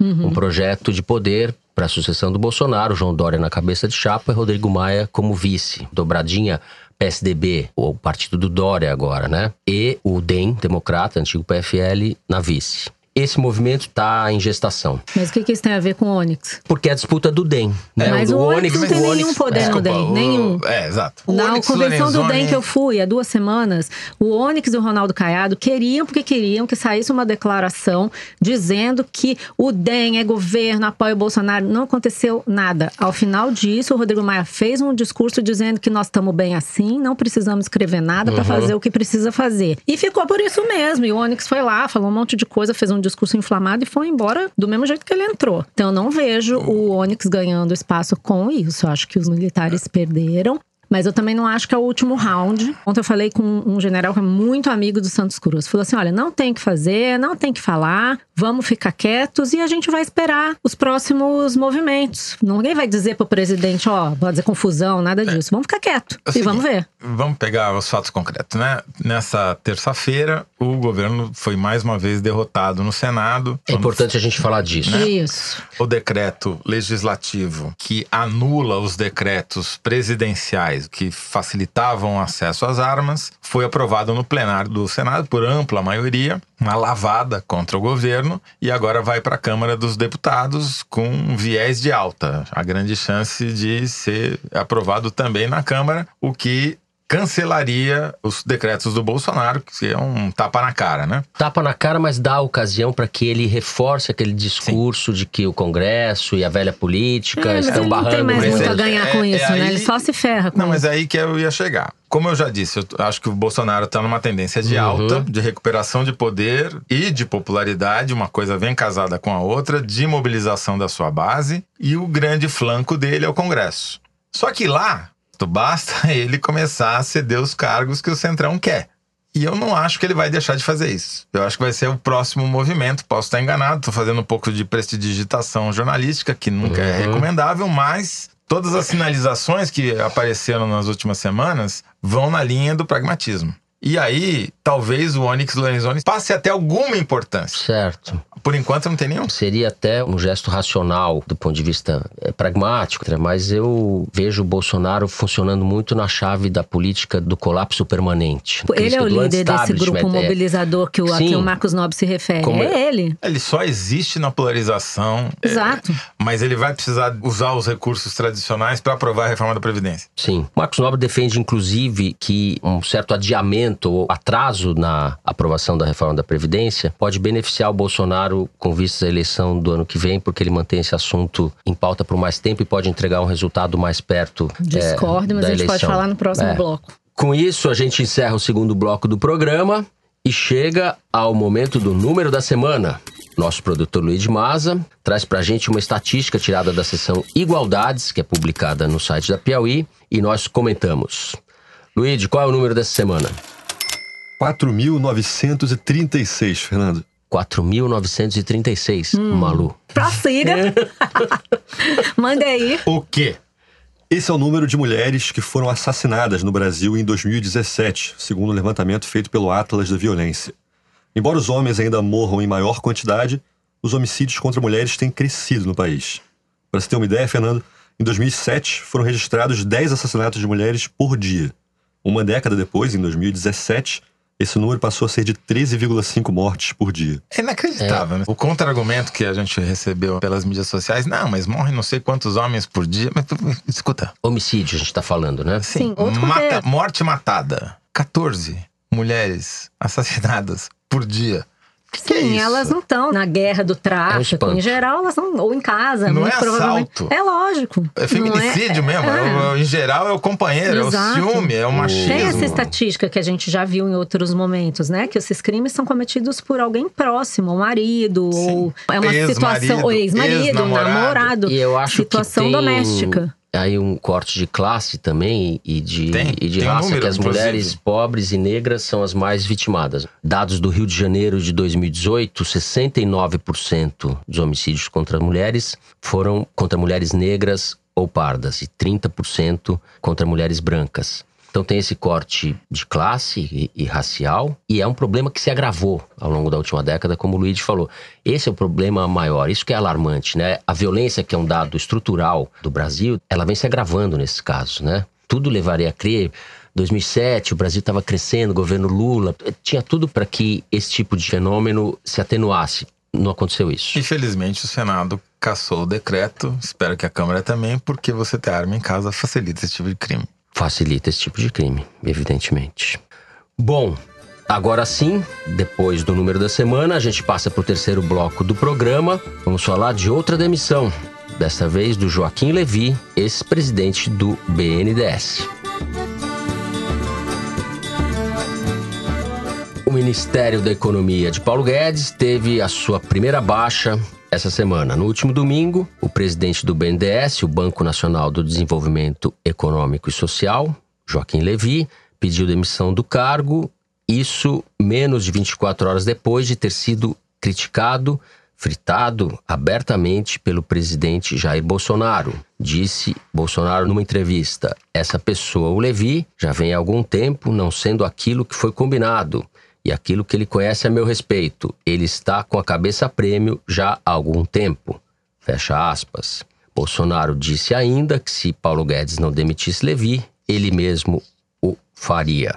visando um projeto de poder para a sucessão do Bolsonaro. João Dória na cabeça de chapa e Rodrigo Maia como vice. Dobradinha PSDB, ou partido do Dória agora, né? E o DEM, democrata, antigo PFL, na vice. Esse movimento está em gestação. Mas o que, que isso tem a ver com o Onyx? Porque é a disputa do DEM. né? Mas o Onyx não tem o nenhum poder no Desculpa, DEM, o- nenhum. É, exato. O Na Onyx convenção do Lorenzoni- DEM que eu fui há duas semanas, o Onyx e o Ronaldo Caiado queriam, porque queriam que saísse uma declaração dizendo que o DEM é governo, apoia o Bolsonaro. Não aconteceu nada. Ao final disso, o Rodrigo Maia fez um discurso dizendo que nós estamos bem assim, não precisamos escrever nada para fazer o que precisa fazer. E ficou por isso mesmo. E o Onyx foi lá, falou um monte de coisa, fez um discurso inflamado e foi embora do mesmo jeito que ele entrou. Então eu não vejo o Onyx ganhando espaço com isso. Eu acho que os militares perderam. Mas eu também não acho que é o último round. Ontem eu falei com um general que é muito amigo do Santos Cruz. Falou assim: olha, não tem que fazer, não tem que falar, vamos ficar quietos e a gente vai esperar os próximos movimentos. Ninguém vai dizer pro presidente, ó, pode dizer confusão, nada disso. Vamos ficar quieto É e vamos ver. Vamos pegar os fatos concretos, né? Nessa terça-feira, o governo foi mais uma vez derrotado no Senado. É importante a gente falar disso. Isso. O decreto legislativo que anula os decretos presidenciais que facilitavam o acesso às armas foi aprovado no plenário do Senado por ampla maioria, uma lavada contra o governo e agora vai para a Câmara dos Deputados com viés de alta. A grande chance de ser aprovado também na Câmara, o que cancelaria os decretos do Bolsonaro, que é um tapa na cara, né? Tapa na cara, mas dá a ocasião para que ele reforce aquele discurso de que o Congresso e a velha política É, mas estão ele não tem mais mas muito é- a ganhar é- com é isso, né? aí- Ele só se ferra com Não, mas isso. é aí que eu ia chegar. Como eu já disse, eu acho que o Bolsonaro está numa tendência de alta, de recuperação de poder e de popularidade, uma coisa vem casada com a outra, de mobilização da sua base, e o grande flanco dele é o Congresso. Só que lá, basta ele começar a ceder os cargos que o Centrão quer. E eu não acho que ele vai deixar de fazer isso. Eu acho que vai ser o próximo movimento. Posso estar enganado, estou fazendo um pouco de prestidigitação jornalística, que nunca é recomendável, mas todas as sinalizações que apareceram nas últimas semanas vão na linha do pragmatismo. E aí, talvez o Onyx Lorenzoni passe até alguma importância. Certo. Por enquanto, não tem nenhum. Seria até um gesto racional do ponto de vista é, pragmático, mas eu vejo o Bolsonaro funcionando muito na chave da política do colapso permanente. Ele é o líder desse grupo é. mobilizador que o, a quem o Marcos Nobre se refere. Como é ele. Ele só existe na polarização. é, Exato. mas ele vai precisar usar os recursos tradicionais para aprovar a reforma da Previdência. Sim. Marcos Nobre defende, inclusive, que um certo adiamento ou atraso na aprovação da reforma da Previdência pode beneficiar o Bolsonaro com vistas à eleição do ano que vem, porque ele mantém esse assunto em pauta por mais tempo e pode entregar um resultado mais perto é, Discordo, mas da a gente pode eleição. falar no próximo É. bloco. Com isso, a gente encerra o segundo bloco do programa e chega ao momento do número da semana. Nosso produtor Luiz de Maza traz pra gente uma estatística tirada da seção Igualdades, que é publicada no site da Piauí, e nós comentamos. Luiz, qual é o número dessa semana? 4.936, Fernando. 4.936, Malu. Prossiga. Manda aí. O quê? Esse é o número de mulheres que foram assassinadas no Brasil em 2017, segundo um levantamento feito pelo Atlas da Violência. Embora os homens ainda morram em maior quantidade, os homicídios contra mulheres têm crescido no país. Para você ter uma ideia, Fernando, em 2007 foram registrados 10 assassinatos de mulheres por dia. Uma década depois, em 2017, esse número passou a ser de 13,5 mortes por dia. É inacreditável, né? O contra-argumento que a gente recebeu pelas mídias sociais, não, mas morrem não sei quantos homens por dia. Mas, escuta. Homicídio, a gente tá falando, né? Sim, outro mata- morte matada. 14 mulheres assassinadas por dia. Que é Sim, isso? elas não estão na guerra do É um tráfico. espanto. em geral, elas não. Ou em casa. Não muito é provavelmente. assalto. É lógico. É feminicídio é- mesmo. é em geral, é o companheiro, Exato. é o ciúme, é o machismo. Tem essa estatística que a gente já viu em outros momentos, né? Que esses crimes são cometidos por alguém próximo, o marido, Sim. ou é uma Ex-marido, situação, ou ex-marido, ex-namorado. namorado. E eu acho situação que tem doméstica. Aí um corte de classe também e de, Tem, e de tem um raça, número, que as inclusive. mulheres pobres e negras são as mais vitimadas. Dados do Rio de Janeiro de 2018, 69% dos homicídios contra mulheres foram contra mulheres negras ou pardas e 30% contra mulheres brancas. Então tem esse corte de classe e, e racial, e é um problema que se agravou ao longo da última década, como o Luigi falou. Esse é o problema maior, isso que é alarmante, né? A violência, que é um dado estrutural do Brasil, ela vem se agravando nesses casos, né? Tudo levaria a crer. 2007, o Brasil estava crescendo, governo Lula, tinha tudo para que esse tipo de fenômeno se atenuasse. Não aconteceu isso. Infelizmente, o Senado cassou o decreto, espero que a Câmara também, porque você ter arma em casa facilita esse tipo de crime. Facilita esse tipo de crime, evidentemente. Bom, agora sim, depois do número da semana, a gente passa para o terceiro bloco do programa. Vamos falar de outra demissão. Desta vez do Joaquim Levi, ex-presidente do BNDES. O Ministério da Economia de Paulo Guedes teve a sua primeira baixa essa semana. No último domingo, o presidente do BNDES, o Banco Nacional do Desenvolvimento Econômico e Social, Joaquim Levi, pediu demissão do cargo. Isso menos de 24 horas depois de ter sido criticado, fritado abertamente pelo presidente Jair Bolsonaro. Disse Bolsonaro numa entrevista: essa pessoa, o Levi, já vem há algum tempo não sendo aquilo que foi combinado e aquilo que ele conhece a meu respeito. Ele está com a cabeça a prêmio já há algum tempo. Fecha aspas. Bolsonaro disse ainda que se Paulo Guedes não demitisse Levi, ele mesmo o faria.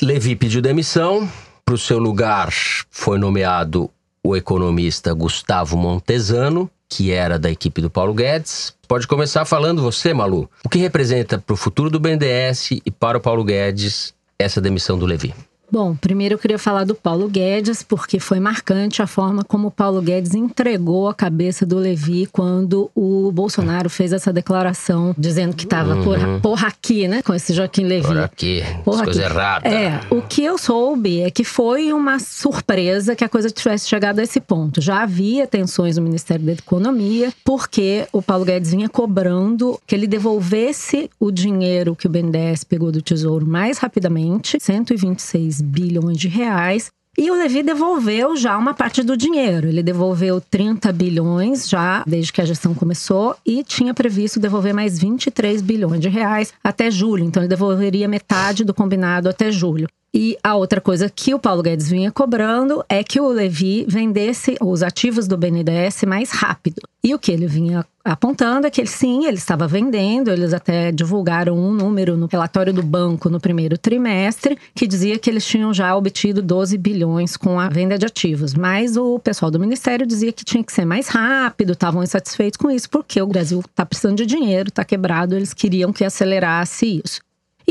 Levi pediu demissão. Para o seu lugar foi nomeado o economista Gustavo Montesano, que era da equipe do Paulo Guedes. Pode começar falando você, Malu. O que representa para o futuro do BNDES e para o Paulo Guedes essa demissão do Levi? Bom, primeiro eu queria falar do Paulo Guedes, porque foi marcante a forma como o Paulo Guedes entregou a cabeça do Levi quando o Bolsonaro fez essa declaração dizendo que estava porra, porra aqui, né? Com esse Joaquim Levi. Por aqui, Porra coisa errada. É, o que eu soube é que foi uma surpresa que a coisa tivesse chegado a esse ponto. Já havia tensões no Ministério da Economia, porque o Paulo Guedes vinha cobrando que ele devolvesse o dinheiro que o BNDES pegou do Tesouro mais rapidamente, 126 bilhões de reais. E o Levi devolveu já uma parte do dinheiro. Ele devolveu 30 bilhões já desde que a gestão começou e tinha previsto devolver mais 23 bilhões de reais até julho. Então ele devolveria metade do combinado até julho. E a outra coisa que o Paulo Guedes vinha cobrando é que o Levi vendesse os ativos do BNDES mais rápido. E o que ele vinha apontando é que ele, sim, ele estava vendendo, eles até divulgaram um número no relatório do banco no primeiro trimestre, que dizia que eles tinham já obtido 12 bilhões com a venda de ativos. Mas o pessoal do ministério dizia que tinha que ser mais rápido, estavam insatisfeitos com isso, porque o Brasil está precisando de dinheiro, está quebrado, eles queriam que acelerasse isso.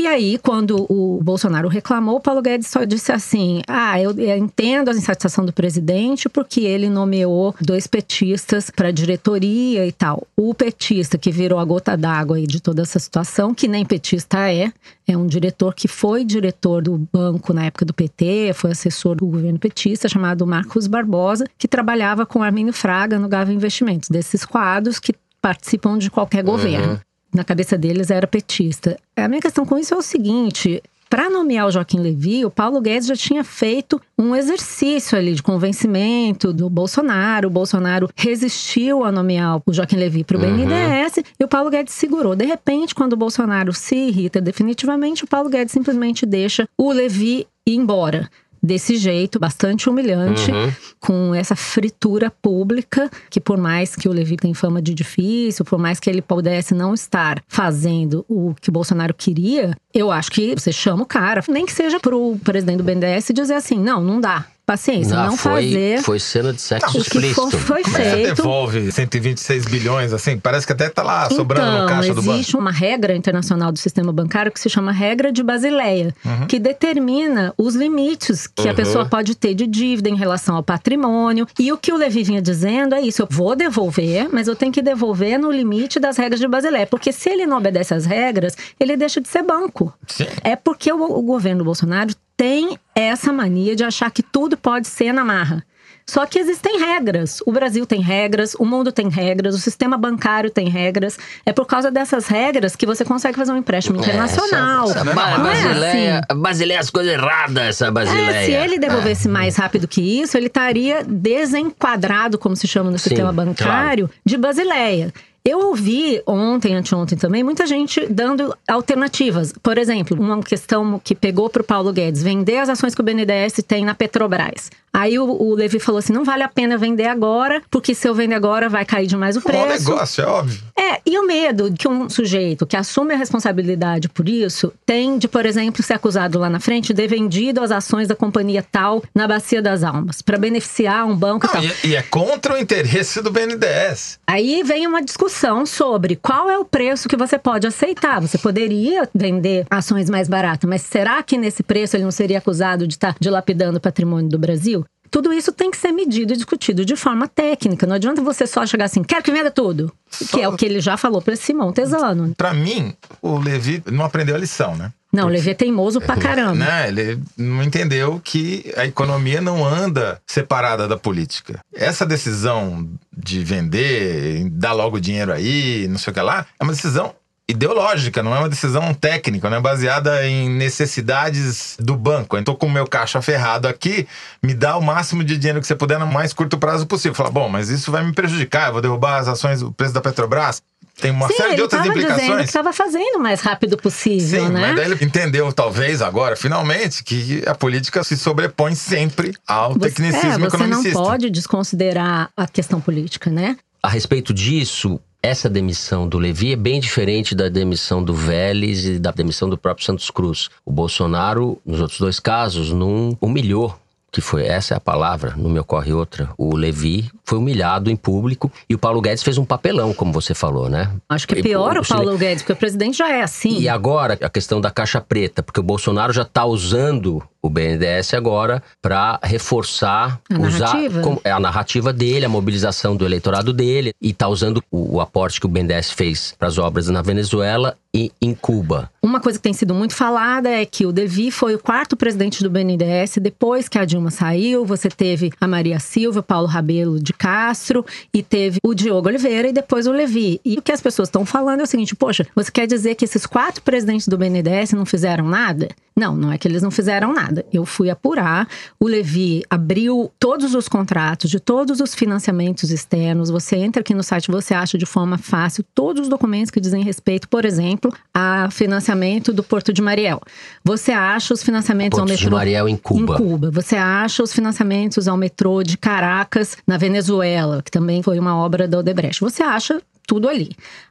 E aí, quando o Bolsonaro reclamou, o Paulo Guedes só disse assim: Ah, eu, entendo a insatisfação do presidente porque ele nomeou dois petistas para diretoria e tal. O petista que virou a gota d'água de toda essa situação, que nem petista é, é um diretor que foi diretor do banco na época do PT, foi assessor do governo petista, chamado Marcos Barbosa, que trabalhava com Armínio Fraga no Gava Investimentos, desses quadros que participam de qualquer governo. Uhum na cabeça deles era petista. A minha questão com isso é o seguinte: para nomear o Joaquim Levy, o Paulo Guedes já tinha feito um exercício ali de convencimento do Bolsonaro. O Bolsonaro resistiu a nomear o Joaquim Levy para o uhum. BNDES e o Paulo Guedes segurou. De repente, quando o Bolsonaro se irrita definitivamente, o Paulo Guedes simplesmente deixa o Levy ir embora desse jeito, bastante humilhante, uhum. com essa fritura pública, que por mais que o Levi tenha fama de difícil, por mais que ele pudesse não estar fazendo o que o Bolsonaro queria, eu acho que você chama o cara, nem que seja pro presidente do BNDES dizer assim, não, não dá paciência, não, não foi, fazer. Foi cena de sexo não, explícito. O que foi, foi feito. Você devolve 126 bilhões, assim, parece que até tá lá sobrando então, no caixa do banco. Existe uma regra internacional do sistema bancário que se chama regra de Basileia, uhum. que determina os limites que uhum. a pessoa pode ter de dívida em relação ao patrimônio. E o que o Levi vinha dizendo é isso: eu vou devolver, mas eu tenho que devolver no limite das regras de Basileia. Porque se ele não obedece às regras, ele deixa de ser banco. Sim. É porque o, o governo Bolsonaro tem essa mania de achar que tudo pode ser na marra. Só que existem regras. O Brasil tem regras, o mundo tem regras, o sistema bancário tem regras. É por causa dessas regras que você consegue fazer um empréstimo é, internacional. Essa, essa, essa Basileia, é assim. Basileia é as coisas erradas, essa Basileia. É, se ele devolvesse é. mais rápido que isso, ele estaria desenquadrado, como se chama no Sim, sistema bancário, claro. de Basileia. Eu ouvi ontem, anteontem também, muita gente dando alternativas. Por exemplo, uma questão que pegou para o Paulo Guedes: vender as ações que o BNDES tem na Petrobras. Aí o, o Levi falou assim: não vale a pena vender agora, porque se eu vender agora vai cair demais o preço. Bom negócio, é óbvio. É, e o medo que um sujeito que assume a responsabilidade por isso tem de, por exemplo, ser acusado lá na frente de ter vendido as ações da companhia tal na Bacia das Almas, para beneficiar um banco não, e tal. E, e é contra o interesse do BNDES. Aí vem uma discussão sobre qual é o preço que você pode aceitar. Você poderia vender ações mais baratas, mas será que nesse preço ele não seria acusado de estar dilapidando o patrimônio do Brasil? Tudo isso tem que ser medido e discutido de forma técnica. Não adianta você só chegar assim, quero que venda tudo. Só... Que é o que ele já falou para Simão Tesano. Para mim, o Levi não aprendeu a lição, né? Não, o Levi é teimoso pra caramba. Né? Ele não entendeu que a economia não anda separada da política. Essa decisão de vender, dar logo dinheiro aí, não sei o que lá, é uma decisão ideológica, não é uma decisão técnica, não é baseada em necessidades do banco. Eu tô com o meu caixa ferrado aqui, me dá o máximo de dinheiro que você puder no mais curto prazo possível. Fala, bom, mas isso vai me prejudicar, eu vou derrubar as ações, o preço da Petrobras. Tem uma Sim, série de outras implicações. Dizendo que estava fazendo o mais rápido possível, Sim, né? Mas daí ele entendeu, talvez, agora, finalmente, que a política se sobrepõe sempre ao você, tecnicismo é, você economicista. Você não pode desconsiderar a questão política, né? A respeito disso, essa demissão do Levi é bem diferente da demissão do Vélez e da demissão do próprio Santos Cruz. O Bolsonaro, nos outros dois casos, não humilhou que foi essa é a palavra, não me ocorre outra. O Levi foi humilhado em público e o Paulo Guedes fez um papelão, como você falou, né? Acho que é pior o, o Paulo Guedes, porque o presidente já é assim. E agora a questão da caixa preta, porque o Bolsonaro já está usando o BNDES agora para reforçar a usar narrativa. É a narrativa dele, a mobilização do eleitorado dele e está usando o, o aporte que o BNDES fez para as obras na Venezuela e em Cuba. Uma coisa que tem sido muito falada é que o Devi foi o quarto presidente do BNDES depois que a Dilma saiu. Você teve a Maria Silva, Paulo Rabelo de Castro e teve o Diogo Oliveira e depois o Levi. E o que as pessoas estão falando é o seguinte: poxa, você quer dizer que esses quatro presidentes do BNDES não fizeram nada? Não, não é que eles não fizeram nada. Nada. Eu fui apurar. O Levi abriu todos os contratos de todos os financiamentos externos. Você entra aqui no site, você acha de forma fácil todos os documentos que dizem respeito, por exemplo, a financiamento do Porto de Mariel. Você acha os financiamentos Porto ao de metrô Mariel em Cuba. Em Cuba. Você acha os financiamentos ao metrô de Caracas, na Venezuela, que também foi uma obra da Odebrecht. Você acha tudo ali.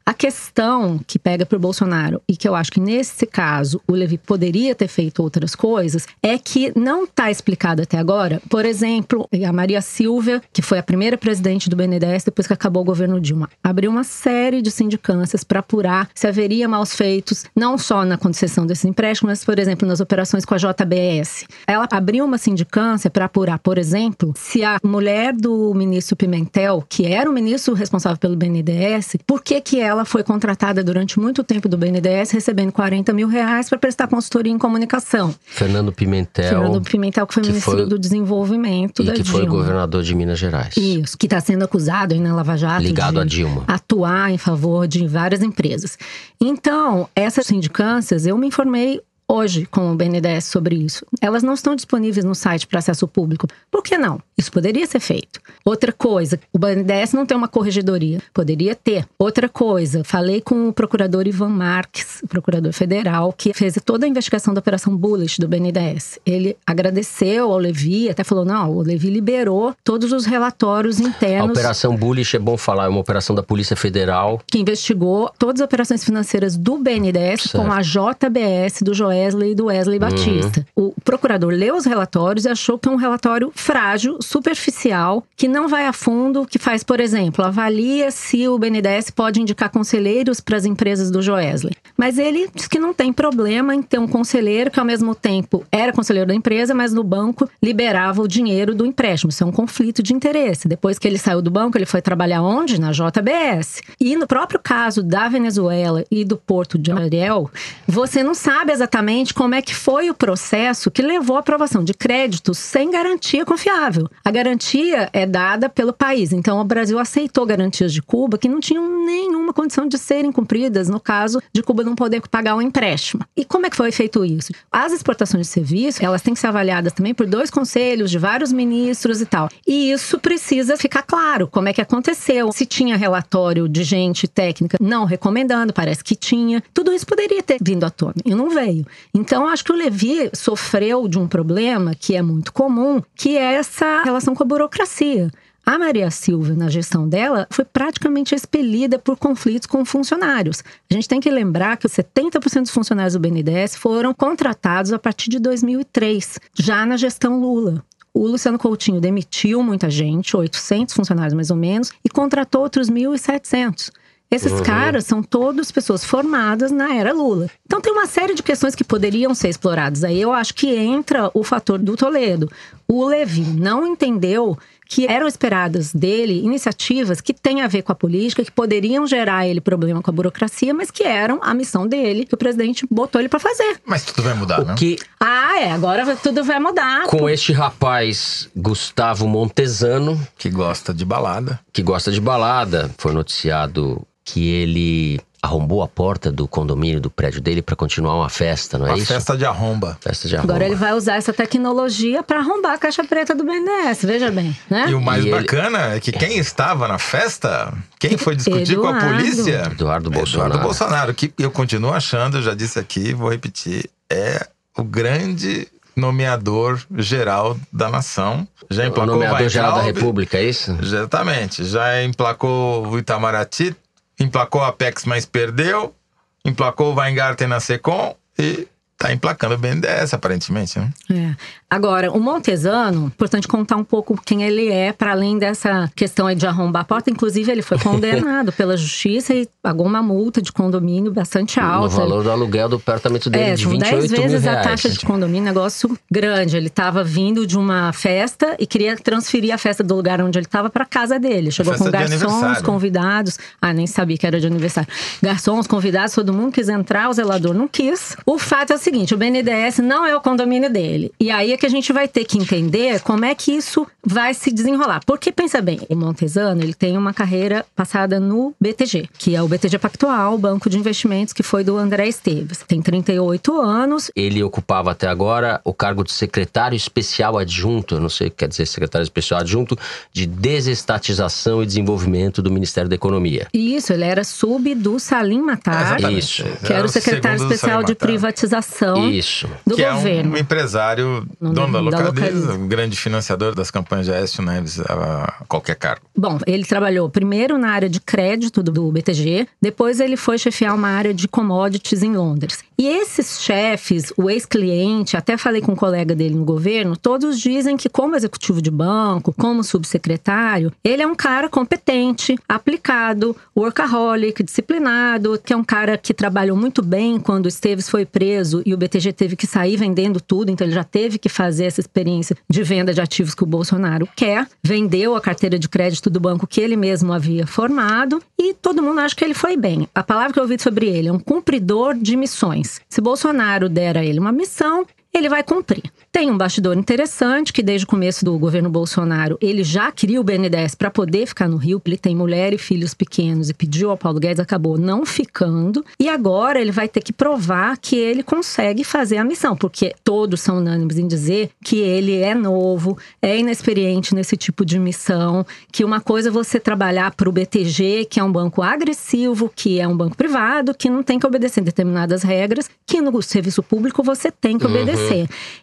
A questão que pega para o Bolsonaro, e que eu acho que nesse caso o Levi poderia ter feito outras coisas, é que não está explicado até agora. Por exemplo, a Maria Silvia, que foi a primeira presidente do BNDES depois que acabou o governo Dilma, abriu uma série de sindicâncias para apurar se haveria maus feitos, não só na concessão desses empréstimos, mas, por exemplo, nas operações com a JBS. Ela abriu uma sindicância para apurar, por exemplo, se a mulher do ministro Pimentel, que era o ministro responsável pelo BNDES, por que, que ela foi contratada durante muito tempo do BNDES, recebendo 40 mil reais para prestar consultoria em comunicação. Fernando Pimentel. Fernando Pimentel, que foi que ministro foi- do Desenvolvimento E da que foi Dilma. governador de Minas Gerais. Isso, que está sendo acusado aí na Lava Jato Ligado de a Dilma. atuar em favor de várias empresas. Então, essas sindicâncias, eu me informei hoje com o BNDES sobre isso. Elas não estão disponíveis no site para acesso público. Por que não? Isso poderia ser feito. Outra coisa, o BNDES não tem uma corregedoria. Poderia ter. Outra coisa, falei com o procurador Ivan Marques, o procurador federal, que fez toda a investigação da Operação Bullish do BNDES. Ele agradeceu ao Levi, até falou: não, o Levi liberou todos os relatórios A internos Operação Bullish, é bom falar, é uma operação da Polícia Federal. que investigou todas as operações financeiras do BNDES Certo. com a JBS do Joesley e do Wesley Batista. O procurador leu os relatórios e achou que é um relatório frágil, superficial, que não vai a fundo, que faz, por exemplo, avalia se o BNDES pode indicar conselheiros para as empresas do Joesley. Mas ele diz que não tem problema em ter um conselheiro que, ao mesmo tempo, era conselheiro da empresa, mas no banco liberava o dinheiro do empréstimo. Isso é um conflito de interesse. Depois que ele saiu do banco, ele foi trabalhar onde? Na JBS. E no próprio caso da Venezuela e do Porto de Ariel, você não sabe exatamente como é que foi o processo que levou à aprovação de créditos sem garantia confiável. A garantia é dada pelo país. Então, o Brasil aceitou garantias de Cuba que não tinham nenhuma condição de serem cumpridas no caso de Cuba não poder pagar o empréstimo. E como é que foi feito isso? As exportações de serviço, elas têm que ser avaliadas também por dois conselhos de vários ministros e tal. E isso precisa ficar claro, como é que aconteceu. Se tinha relatório de gente técnica não recomendando, parece que tinha. Tudo isso poderia ter vindo à tona e não veio. Então, acho que o Levi sofreu de um problema que é muito comum, que é essa relação com a burocracia. A Maria Silva, na gestão dela, foi praticamente expelida por conflitos com funcionários. A gente tem que lembrar que 70% dos funcionários do BNDES foram contratados a partir de 2003, já na gestão Lula. O Luciano Coutinho demitiu muita gente, 800 funcionários mais ou menos, e contratou outros 1.700. Esses caras são todos pessoas formadas na era Lula. Então tem uma série de questões que poderiam ser exploradas. Aí eu acho que entra o fator do Toledo. O Levi não entendeu que eram esperadas dele iniciativas que têm a ver com a política, que poderiam gerar ele problema com a burocracia, mas que eram a missão dele, que o presidente botou ele para fazer. Mas tudo vai mudar, né? O que Ah, é, agora tudo vai mudar. com este rapaz, Gustavo Montesano, Que gosta de balada. que gosta de balada, foi noticiado que ele arrombou a porta do condomínio do prédio dele para continuar uma festa, não é Uma isso? festa de arromba. Festa de arromba. Agora ele vai usar essa tecnologia para arrombar a caixa preta do BNDES, veja bem, né? E o mais E ele- bacana é que quem estava na festa, quem foi discutir com a Eduardo. polícia? Eduardo Bolsonaro. Eduardo Bolsonaro, que eu continuo achando, eu já disse aqui, vou repetir, é o grande nomeador geral da nação. Já O emplacou nomeador geral da República, é isso? Exatamente. Já emplacou o Itamaraty, emplacou a Apex, mas perdeu, emplacou o Weingarten na Secom e tá emplacando o BNDES, aparentemente, né? É. Agora, o Montesano, importante contar um pouco quem ele é, para além dessa questão aí de arrombar a porta. Inclusive, ele foi condenado pela justiça e pagou uma multa de condomínio bastante alta. No valor do aluguel do apartamento dele É, de são 28 10 mil vezes a taxa de condomínio, negócio grande. Ele estava vindo de uma festa e queria transferir a festa do lugar onde ele estava para casa dele. Chegou com garçons, convidados. Ah, nem sabia que era de aniversário. Garçons, convidados, todo mundo quis entrar, o zelador não quis. O fato é o seguinte: o BNDES não é o condomínio dele. E aí que a gente vai ter que entender como é que isso vai se desenrolar. Porque, pensa bem, o Montesano ele tem uma carreira passada no BTG, que é o BTG Pactual, o banco de investimentos que foi do André Esteves. Tem 38 anos. Ele ocupava até agora o cargo de secretário especial adjunto, não sei o que quer dizer secretário especial adjunto, de desestatização e desenvolvimento do Ministério da Economia. Isso, ele era sub do Salim Matar, Exatamente. Isso. que era o secretário especial de privatização Isso. do que governo. é um empresário No- dono da da localiza, um grande financiador das campanhas de Aécio Neves a qualquer cargo. Bom, ele trabalhou primeiro na área de crédito do BTG, depois ele foi chefiar uma área de commodities em Londres. E esses chefes, o ex-cliente, até falei com um colega dele no governo, todos dizem que como executivo de banco, como subsecretário, ele é um cara competente, aplicado, workaholic, disciplinado, que é um cara que trabalhou muito bem quando o Esteves foi preso e o BTG teve que sair vendendo tudo, então ele já teve que fazer essa experiência de venda de ativos que o Bolsonaro quer, vendeu a carteira de crédito do banco que ele mesmo havia formado e todo mundo acha que ele foi bem. A palavra que eu ouvi sobre ele é um cumpridor de missões. Se Bolsonaro der a ele uma missão, ele vai cumprir. Tem um bastidor interessante que desde o começo do governo Bolsonaro, ele já queria o BNDES para poder ficar no Rio, ele tem mulher e filhos pequenos e pediu ao Paulo Guedes, acabou não ficando. E agora ele vai ter que provar que ele consegue fazer a missão, porque todos são unânimes em dizer que ele é novo, é inexperiente nesse tipo de missão, que uma coisa é você trabalhar para o BTG, que é um banco agressivo, que é um banco privado, que não tem que obedecer determinadas regras, que no serviço público você tem que obedecer.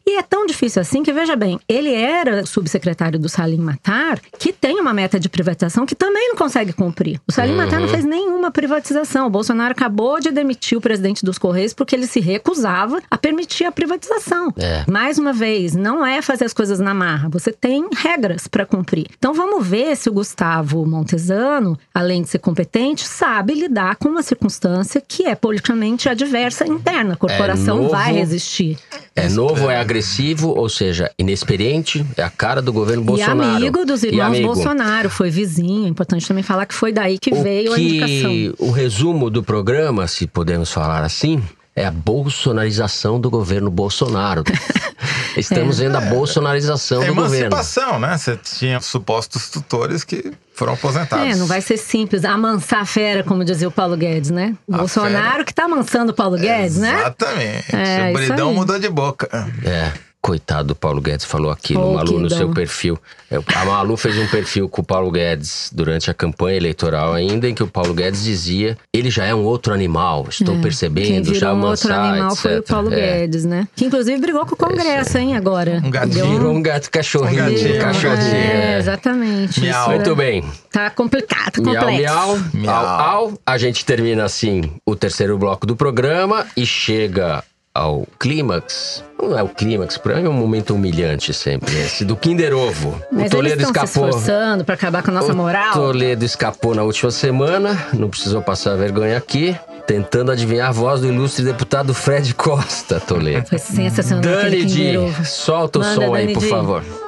E é tão difícil assim que, veja bem, ele era subsecretário do Salim Matar, que tem uma meta de privatização que também não consegue cumprir. O Salim Matar não fez nenhuma privatização. O Bolsonaro acabou de demitir o presidente dos Correios porque ele se recusava a permitir a privatização. É. Mais uma vez, não é fazer as coisas na marra. Você tem regras para cumprir. Então vamos ver se o Gustavo Montesano, além de ser competente, sabe lidar com uma circunstância que é politicamente adversa interna. A corporação novo. vai resistir. É novo, é agressivo, ou seja, inexperiente, é a cara do governo Bolsonaro. E amigo dos irmãos amigo. Bolsonaro, foi vizinho. É importante também falar que foi daí que O veio a indicação. que o resumo do programa, se podemos falar assim, é a bolsonarização do governo Bolsonaro. Estamos vendo a bolsonarização É do governo. emancipação, né? Você tinha supostos tutores que foram aposentados. É, não vai ser simples amansar a fera, como dizia o Paulo Guedes, né? O A Bolsonaro fera. que tá amansando o Paulo Guedes, né? Exatamente. É, o Bridão mudou de boca. É. Coitado do Paulo Guedes falou aquilo, Oh, Malu, no seu perfil. É, A Malu fez um perfil com o Paulo Guedes durante a campanha eleitoral ainda, em que o Paulo Guedes dizia ele já é um outro animal, estou Quem percebendo, virou já um outro animal etc. foi o Paulo É. Guedes, né? Que inclusive brigou com o Congresso, hein, agora. Um gatinho. Virou um gato cachorrinho, Um gatinho, um cachorrinho. É, é. exatamente. Miau. Isso Muito é- bem. Tá complicado, Miau, complexo. miau, Miau. au, au. A gente termina assim o terceiro bloco do programa e chega ao clímax. Não é o clímax, pra mim é um momento humilhante sempre, esse do Kinder Ovo. Mas o Toledo eles estão se escapou. esforçando pra acabar com a nossa o moral. Toledo escapou na última semana, não precisou passar vergonha aqui, tentando adivinhar a voz do ilustre deputado Fred Costa, Toledo. Foi sensacional Dani Ovo. solta o Manda, som aí, Dani por Di. favor.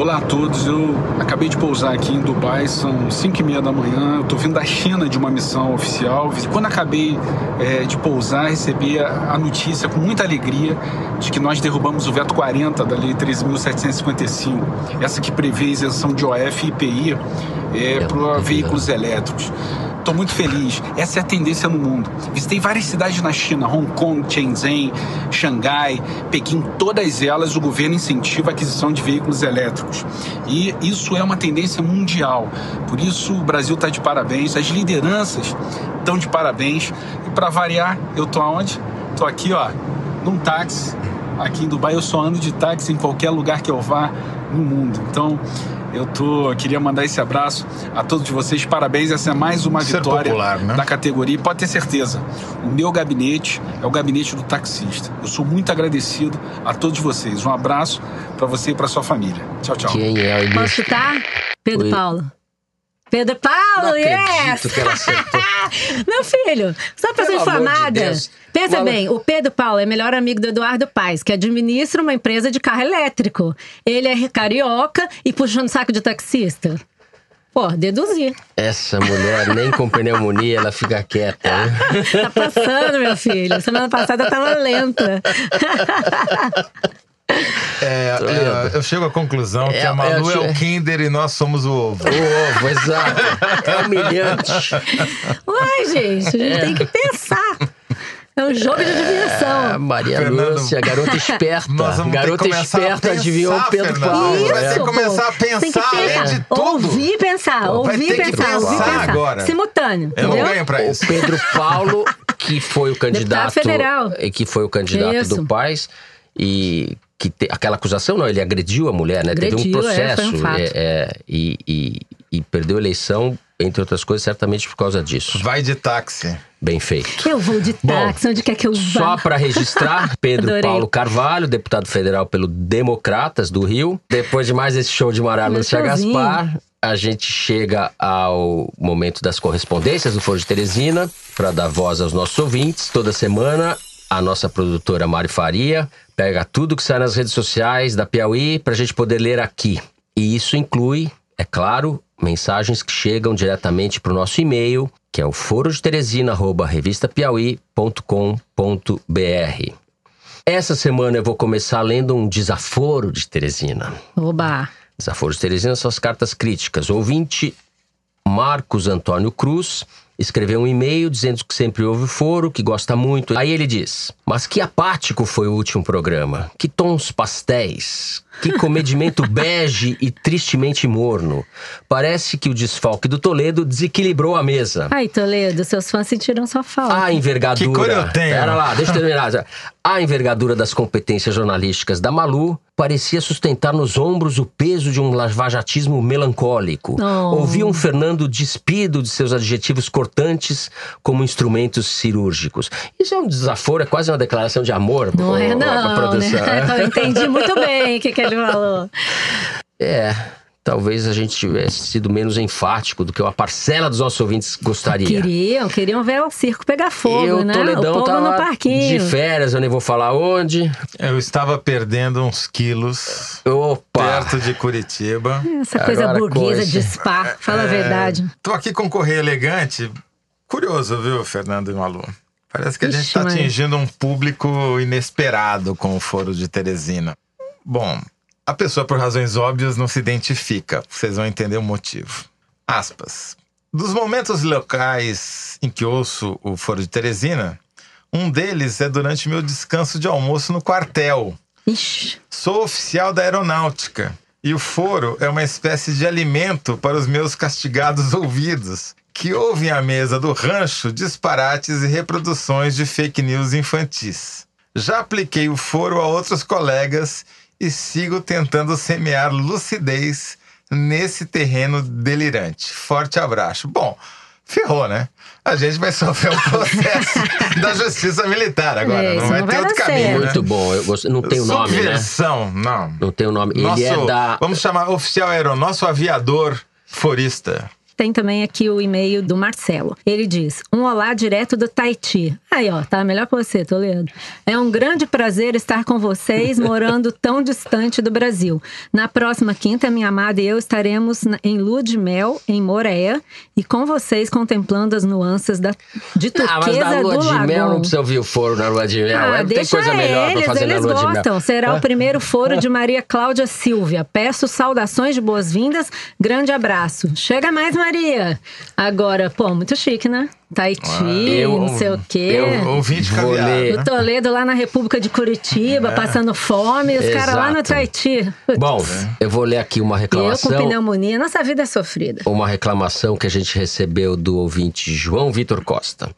Olá a todos, eu acabei de pousar aqui em Dubai, são 5 e meia da manhã, eu tô vindo da China de uma missão oficial. Quando acabei eh, de pousar, recebi a, a notícia com muita alegria de que nós derrubamos o veto 40 da Lei 13.755, essa que prevê isenção de OF e IPI eh, para veículos elétricos. Estou muito feliz. Essa é a tendência no mundo. Visitei várias cidades na China, Hong Kong, Shenzhen, Xangai, Pequim. Todas elas o governo incentiva a aquisição de veículos elétricos. E isso é uma tendência mundial. Por isso o Brasil está de parabéns. As lideranças estão de parabéns. E para variar, eu tô aonde? Tô aqui, ó, num táxi. Aqui em Dubai eu só ando de táxi em qualquer lugar que eu vá no mundo. Então eu tô, queria mandar esse abraço a todos vocês. Parabéns, essa é mais uma Ser vitória popular, né? da categoria. E pode ter certeza, o meu gabinete é o gabinete do taxista. Eu sou muito agradecido a todos vocês. Um abraço para você e para sua família. Tchau, tchau. Quem é o Posso chutar? Pedro Oi. Paulo. Pedro Não Paulo, acredito yes! que ela acertou. Meu filho, só de informada. Deus. pensa Malu- bem, o Pedro Paulo é melhor amigo do Eduardo Paes, que administra uma empresa de carro elétrico. Ele é carioca e puxando saco de taxista. Pô, deduzir. Essa mulher, nem com pneumonia, ela fica quieta. Né? Tá passando, meu filho. Semana passada eu tava lenta. É, é, eu chego à conclusão que É, a Malu é, é, o é. Kinder e nós somos o ovo. O ovo, exato. É humilhante. Uai, gente, a gente tem que pensar. É um jogo de adivinhação. Maria Fernando, Lúcia, garota esperta. Nós vamos ter que garota esperta pensar, adivinhou o Pedro Fernando. Paulo. Isso, vai ter que começar a Tem que pensar além de tudo. Ouvir e pensar, Pô, ouvir e que pensar, ouvir pensar pensar. agora. Simultâneo. Eu não entendeu? ganho pra O isso. Pedro Paulo, que foi o candidato. federal. e Que foi o candidato Isso. do Paz. E que te- aquela acusação, não, ele agrediu a mulher, né? Teve um Agrediu, é, processo. foi um é, é, e, e- e perdeu a eleição, entre outras coisas, certamente por causa disso. Vai de táxi. Bem feito. Eu vou de Bom, táxi, onde quer que eu vá. Só para registrar, Pedro. Paulo Carvalho, deputado federal pelo Democratas do Rio. Depois de mais esse show de Meu Lúcia. Gaspar, a gente chega ao momento das correspondências do Foro de Teresina, para dar voz aos nossos ouvintes. Toda semana, a nossa produtora Mari Faria pega tudo que sai nas redes sociais da Piauí para a gente poder ler aqui. E isso inclui, é claro, mensagens que chegam diretamente para o nosso e-mail, que é o foro de teresina@revistapiauí.com.br. Essa semana eu vou começar lendo um desaforo de Teresina. Oba. Desaforo de Teresina são as cartas críticas. Ouvinte Marcos Antônio Cruz escreveu um e-mail dizendo que sempre ouve o foro, que gosta muito. Aí ele diz: Mas que apático foi o último programa. Que tons pastéis. Que comedimento bege e tristemente morno. Parece que o desfalque do Toledo desequilibrou a mesa. Ai, Toledo, seus fãs sentiram sua falta. A envergadura. Que cor eu tenho? Pera lá, deixa eu terminar. A envergadura das competências jornalísticas da Malu parecia sustentar nos ombros o peso de um lavajatismo melancólico. Oh. Ouvia um Fernando despido de seus adjetivos cortantes como instrumentos cirúrgicos. Isso é um desaforo, é quase uma declaração de amor. Não ô, é não, produção. né? Eu entendi muito bem o que, que ele falou. É. Talvez a gente tivesse sido menos enfático do que uma parcela dos nossos ouvintes gostaria. Queriam, queriam ver o circo pegar fogo, e o né? Toledão o povo tava no parquinho. de férias, eu nem vou falar onde. Eu estava perdendo uns quilos Opa! perto de Curitiba. Essa coisa Agora burguesa coisa. de spa, fala a verdade. Tô aqui com correio elegante. Curioso, viu, Fernando e Malu? Parece que a gente Ixi, está Maria. atingindo um público inesperado com o Foro de Teresina. Bom, a pessoa, por razões óbvias, não se identifica. Vocês vão entender o motivo. Aspas. Dos momentos locais em que ouço o Foro de Teresina, um deles é durante meu descanso de almoço no quartel. Ixi, Sou oficial da aeronáutica e o foro é uma espécie de alimento para os meus castigados ouvidos, que ouvem à mesa do rancho disparates e reproduções de fake news infantis. Já apliquei o foro a outros colegas e sigo tentando semear lucidez nesse terreno delirante. Forte abraço. Bom, ferrou, né? A gente vai sofrer um processo da justiça militar agora. É, não vai não ter vai outro caminho. certo. né? Muito bom. Eu não tem o nome, né? Subversão, não. Não tem o nome. Nosso, Ele é da. Vamos chamar oficial aero, nosso aviador forista. Tem também aqui o e-mail do Marcelo. Ele diz: Um olá direto do Taiti. Aí, ó, tá melhor que você, Toledo. É um grande prazer estar com vocês, morando tão distante do Brasil. Na próxima quinta, minha amada e eu estaremos em lua de mel, em Moreia, e com vocês contemplando as nuances da, de Ah, mas turquesa na lua do de lagoon. mel não precisa ouvir o foro na lua de mel. Ah, é, tem deixa coisa melhor eles, pra fazer eles na lua de gostam. mel. Será Ah. o primeiro foro de Maria Cláudia Silvia. Peço saudações de boas-vindas, grande abraço. Chega mais, Maria. Agora, pô, muito chique, né? Tahiti, eu- não sei o quê. eu- Ouvinte Vou caviar. ler. né? O Toledo lá na República de Curitiba, passando fome, e os caras lá no. Tahiti. Putz, Bom, eu vou ler aqui uma eu com reclamação. pneumonia, nossa vida é sofrida. uma reclamação que a gente recebeu do ouvinte João Vitor Costa.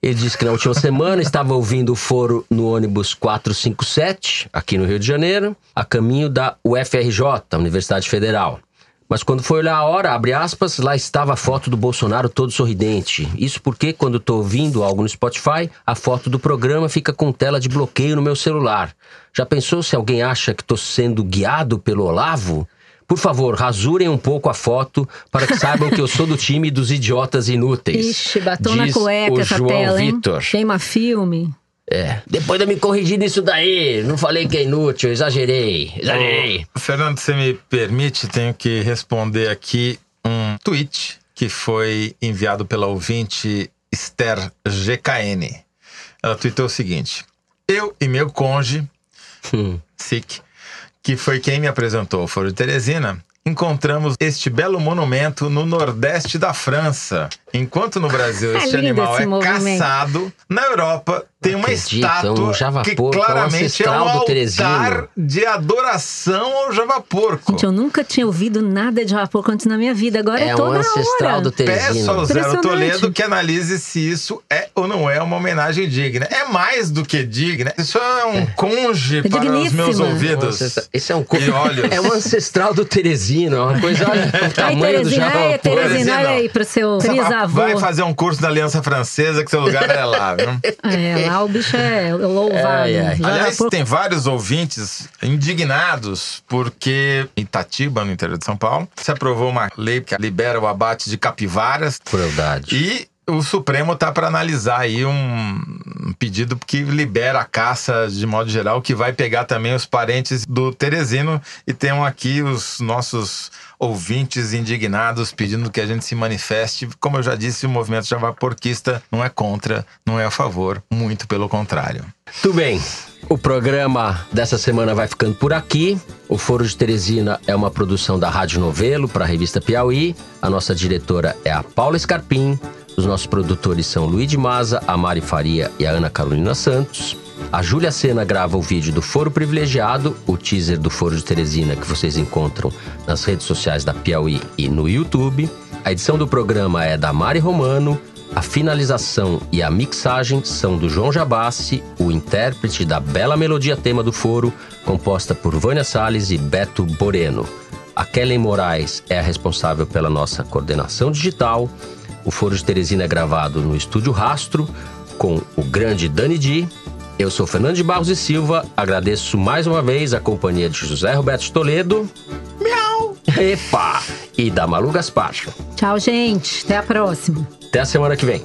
Ele disse que na última semana estava ouvindo o foro no ônibus 457, aqui no Rio de Janeiro, a caminho da UFRJ, Universidade Federal. Mas quando foi olhar a hora, abre aspas, lá estava a foto do Bolsonaro todo sorridente. Isso porque quando estou ouvindo algo no Spotify, a foto do programa fica com tela de bloqueio no meu celular. Já pensou se alguém acha que estou sendo guiado pelo Olavo? Por favor, rasurem um pouco a foto para que saibam que eu sou do time dos idiotas inúteis. Ixi, batom na cueca o essa João tela? Vitor. Queima filme. É. Depois de eu me corrigir nisso daí, não falei que é inútil, exagerei, exagerei. Fernando, você me permite, tenho que responder aqui um tweet que foi enviado pela ouvinte Esther GKN. Ela tweetou o seguinte: Eu e meu conge, Hum. Sick, que foi quem me apresentou o Foro de Teresina, encontramos este belo monumento no nordeste da França. Enquanto no Brasil É este lindo animal esse é movimento. caçado, na Europa tem uma acredito, estátua um que que é um claramente é um altar Teresino. de adoração ao javaporco. Gente, eu nunca tinha ouvido nada de Japão antes na minha vida. Agora é, É um toda ancestral hora. do Peço Teresino. ao Zero Impressionante. Toledo que analise se isso é ou não é uma homenagem digna. É mais do que digna. Isso é um conge para os meus ouvidos. Esse é um co- E olhos. É um ancestral do Teresino, é uma coisa, olha, o tamanho do ai, Teresina. olha aí pro seu trisavô. Vai fazer um curso da Aliança Francesa, que seu lugar é lá, viu? É, lá o bicho é louvado. Ai. Já Aliás, por- tem vários ouvintes indignados porque em Itatiba, no interior de São Paulo, se aprovou uma lei que libera o abate de capivaras Crueldade. e o Supremo tá para analisar aí um pedido que libera a caça de modo geral, que vai pegar também os parentes do Teresino e tem aqui os nossos ouvintes indignados pedindo que a gente se manifeste. Como eu já disse, o movimento javaporquista não é contra, não é a favor, muito pelo contrário. Tudo bem. O programa dessa semana vai ficando por aqui. O Foro de Teresina é uma produção da Rádio Novelo para a revista Piauí. A nossa diretora é a Paula Scarpim. Os nossos produtores são Luiz de Maza, a Mari Faria e a Ana Carolina Santos. A Júlia Sena grava o vídeo do Foro Privilegiado, o teaser do Foro de Teresina que vocês encontram nas redes sociais da Piauí e no YouTube. A edição do programa é da Mari Romano. A finalização e a mixagem são do João Jabassi, o intérprete da bela melodia tema do foro, composta por Vânia Salles e Beto Boreno. A Kellen Moraes é a responsável pela nossa coordenação digital. O Foro de Teresina é gravado no Estúdio Rastro, com o grande Dani Di. Eu sou Fernando de Barros e Silva, agradeço mais uma vez a companhia de José Roberto Toledo. Miau! Epa! E da Malu Gaspacho. Tchau, gente. Até a próxima. Até a semana que vem.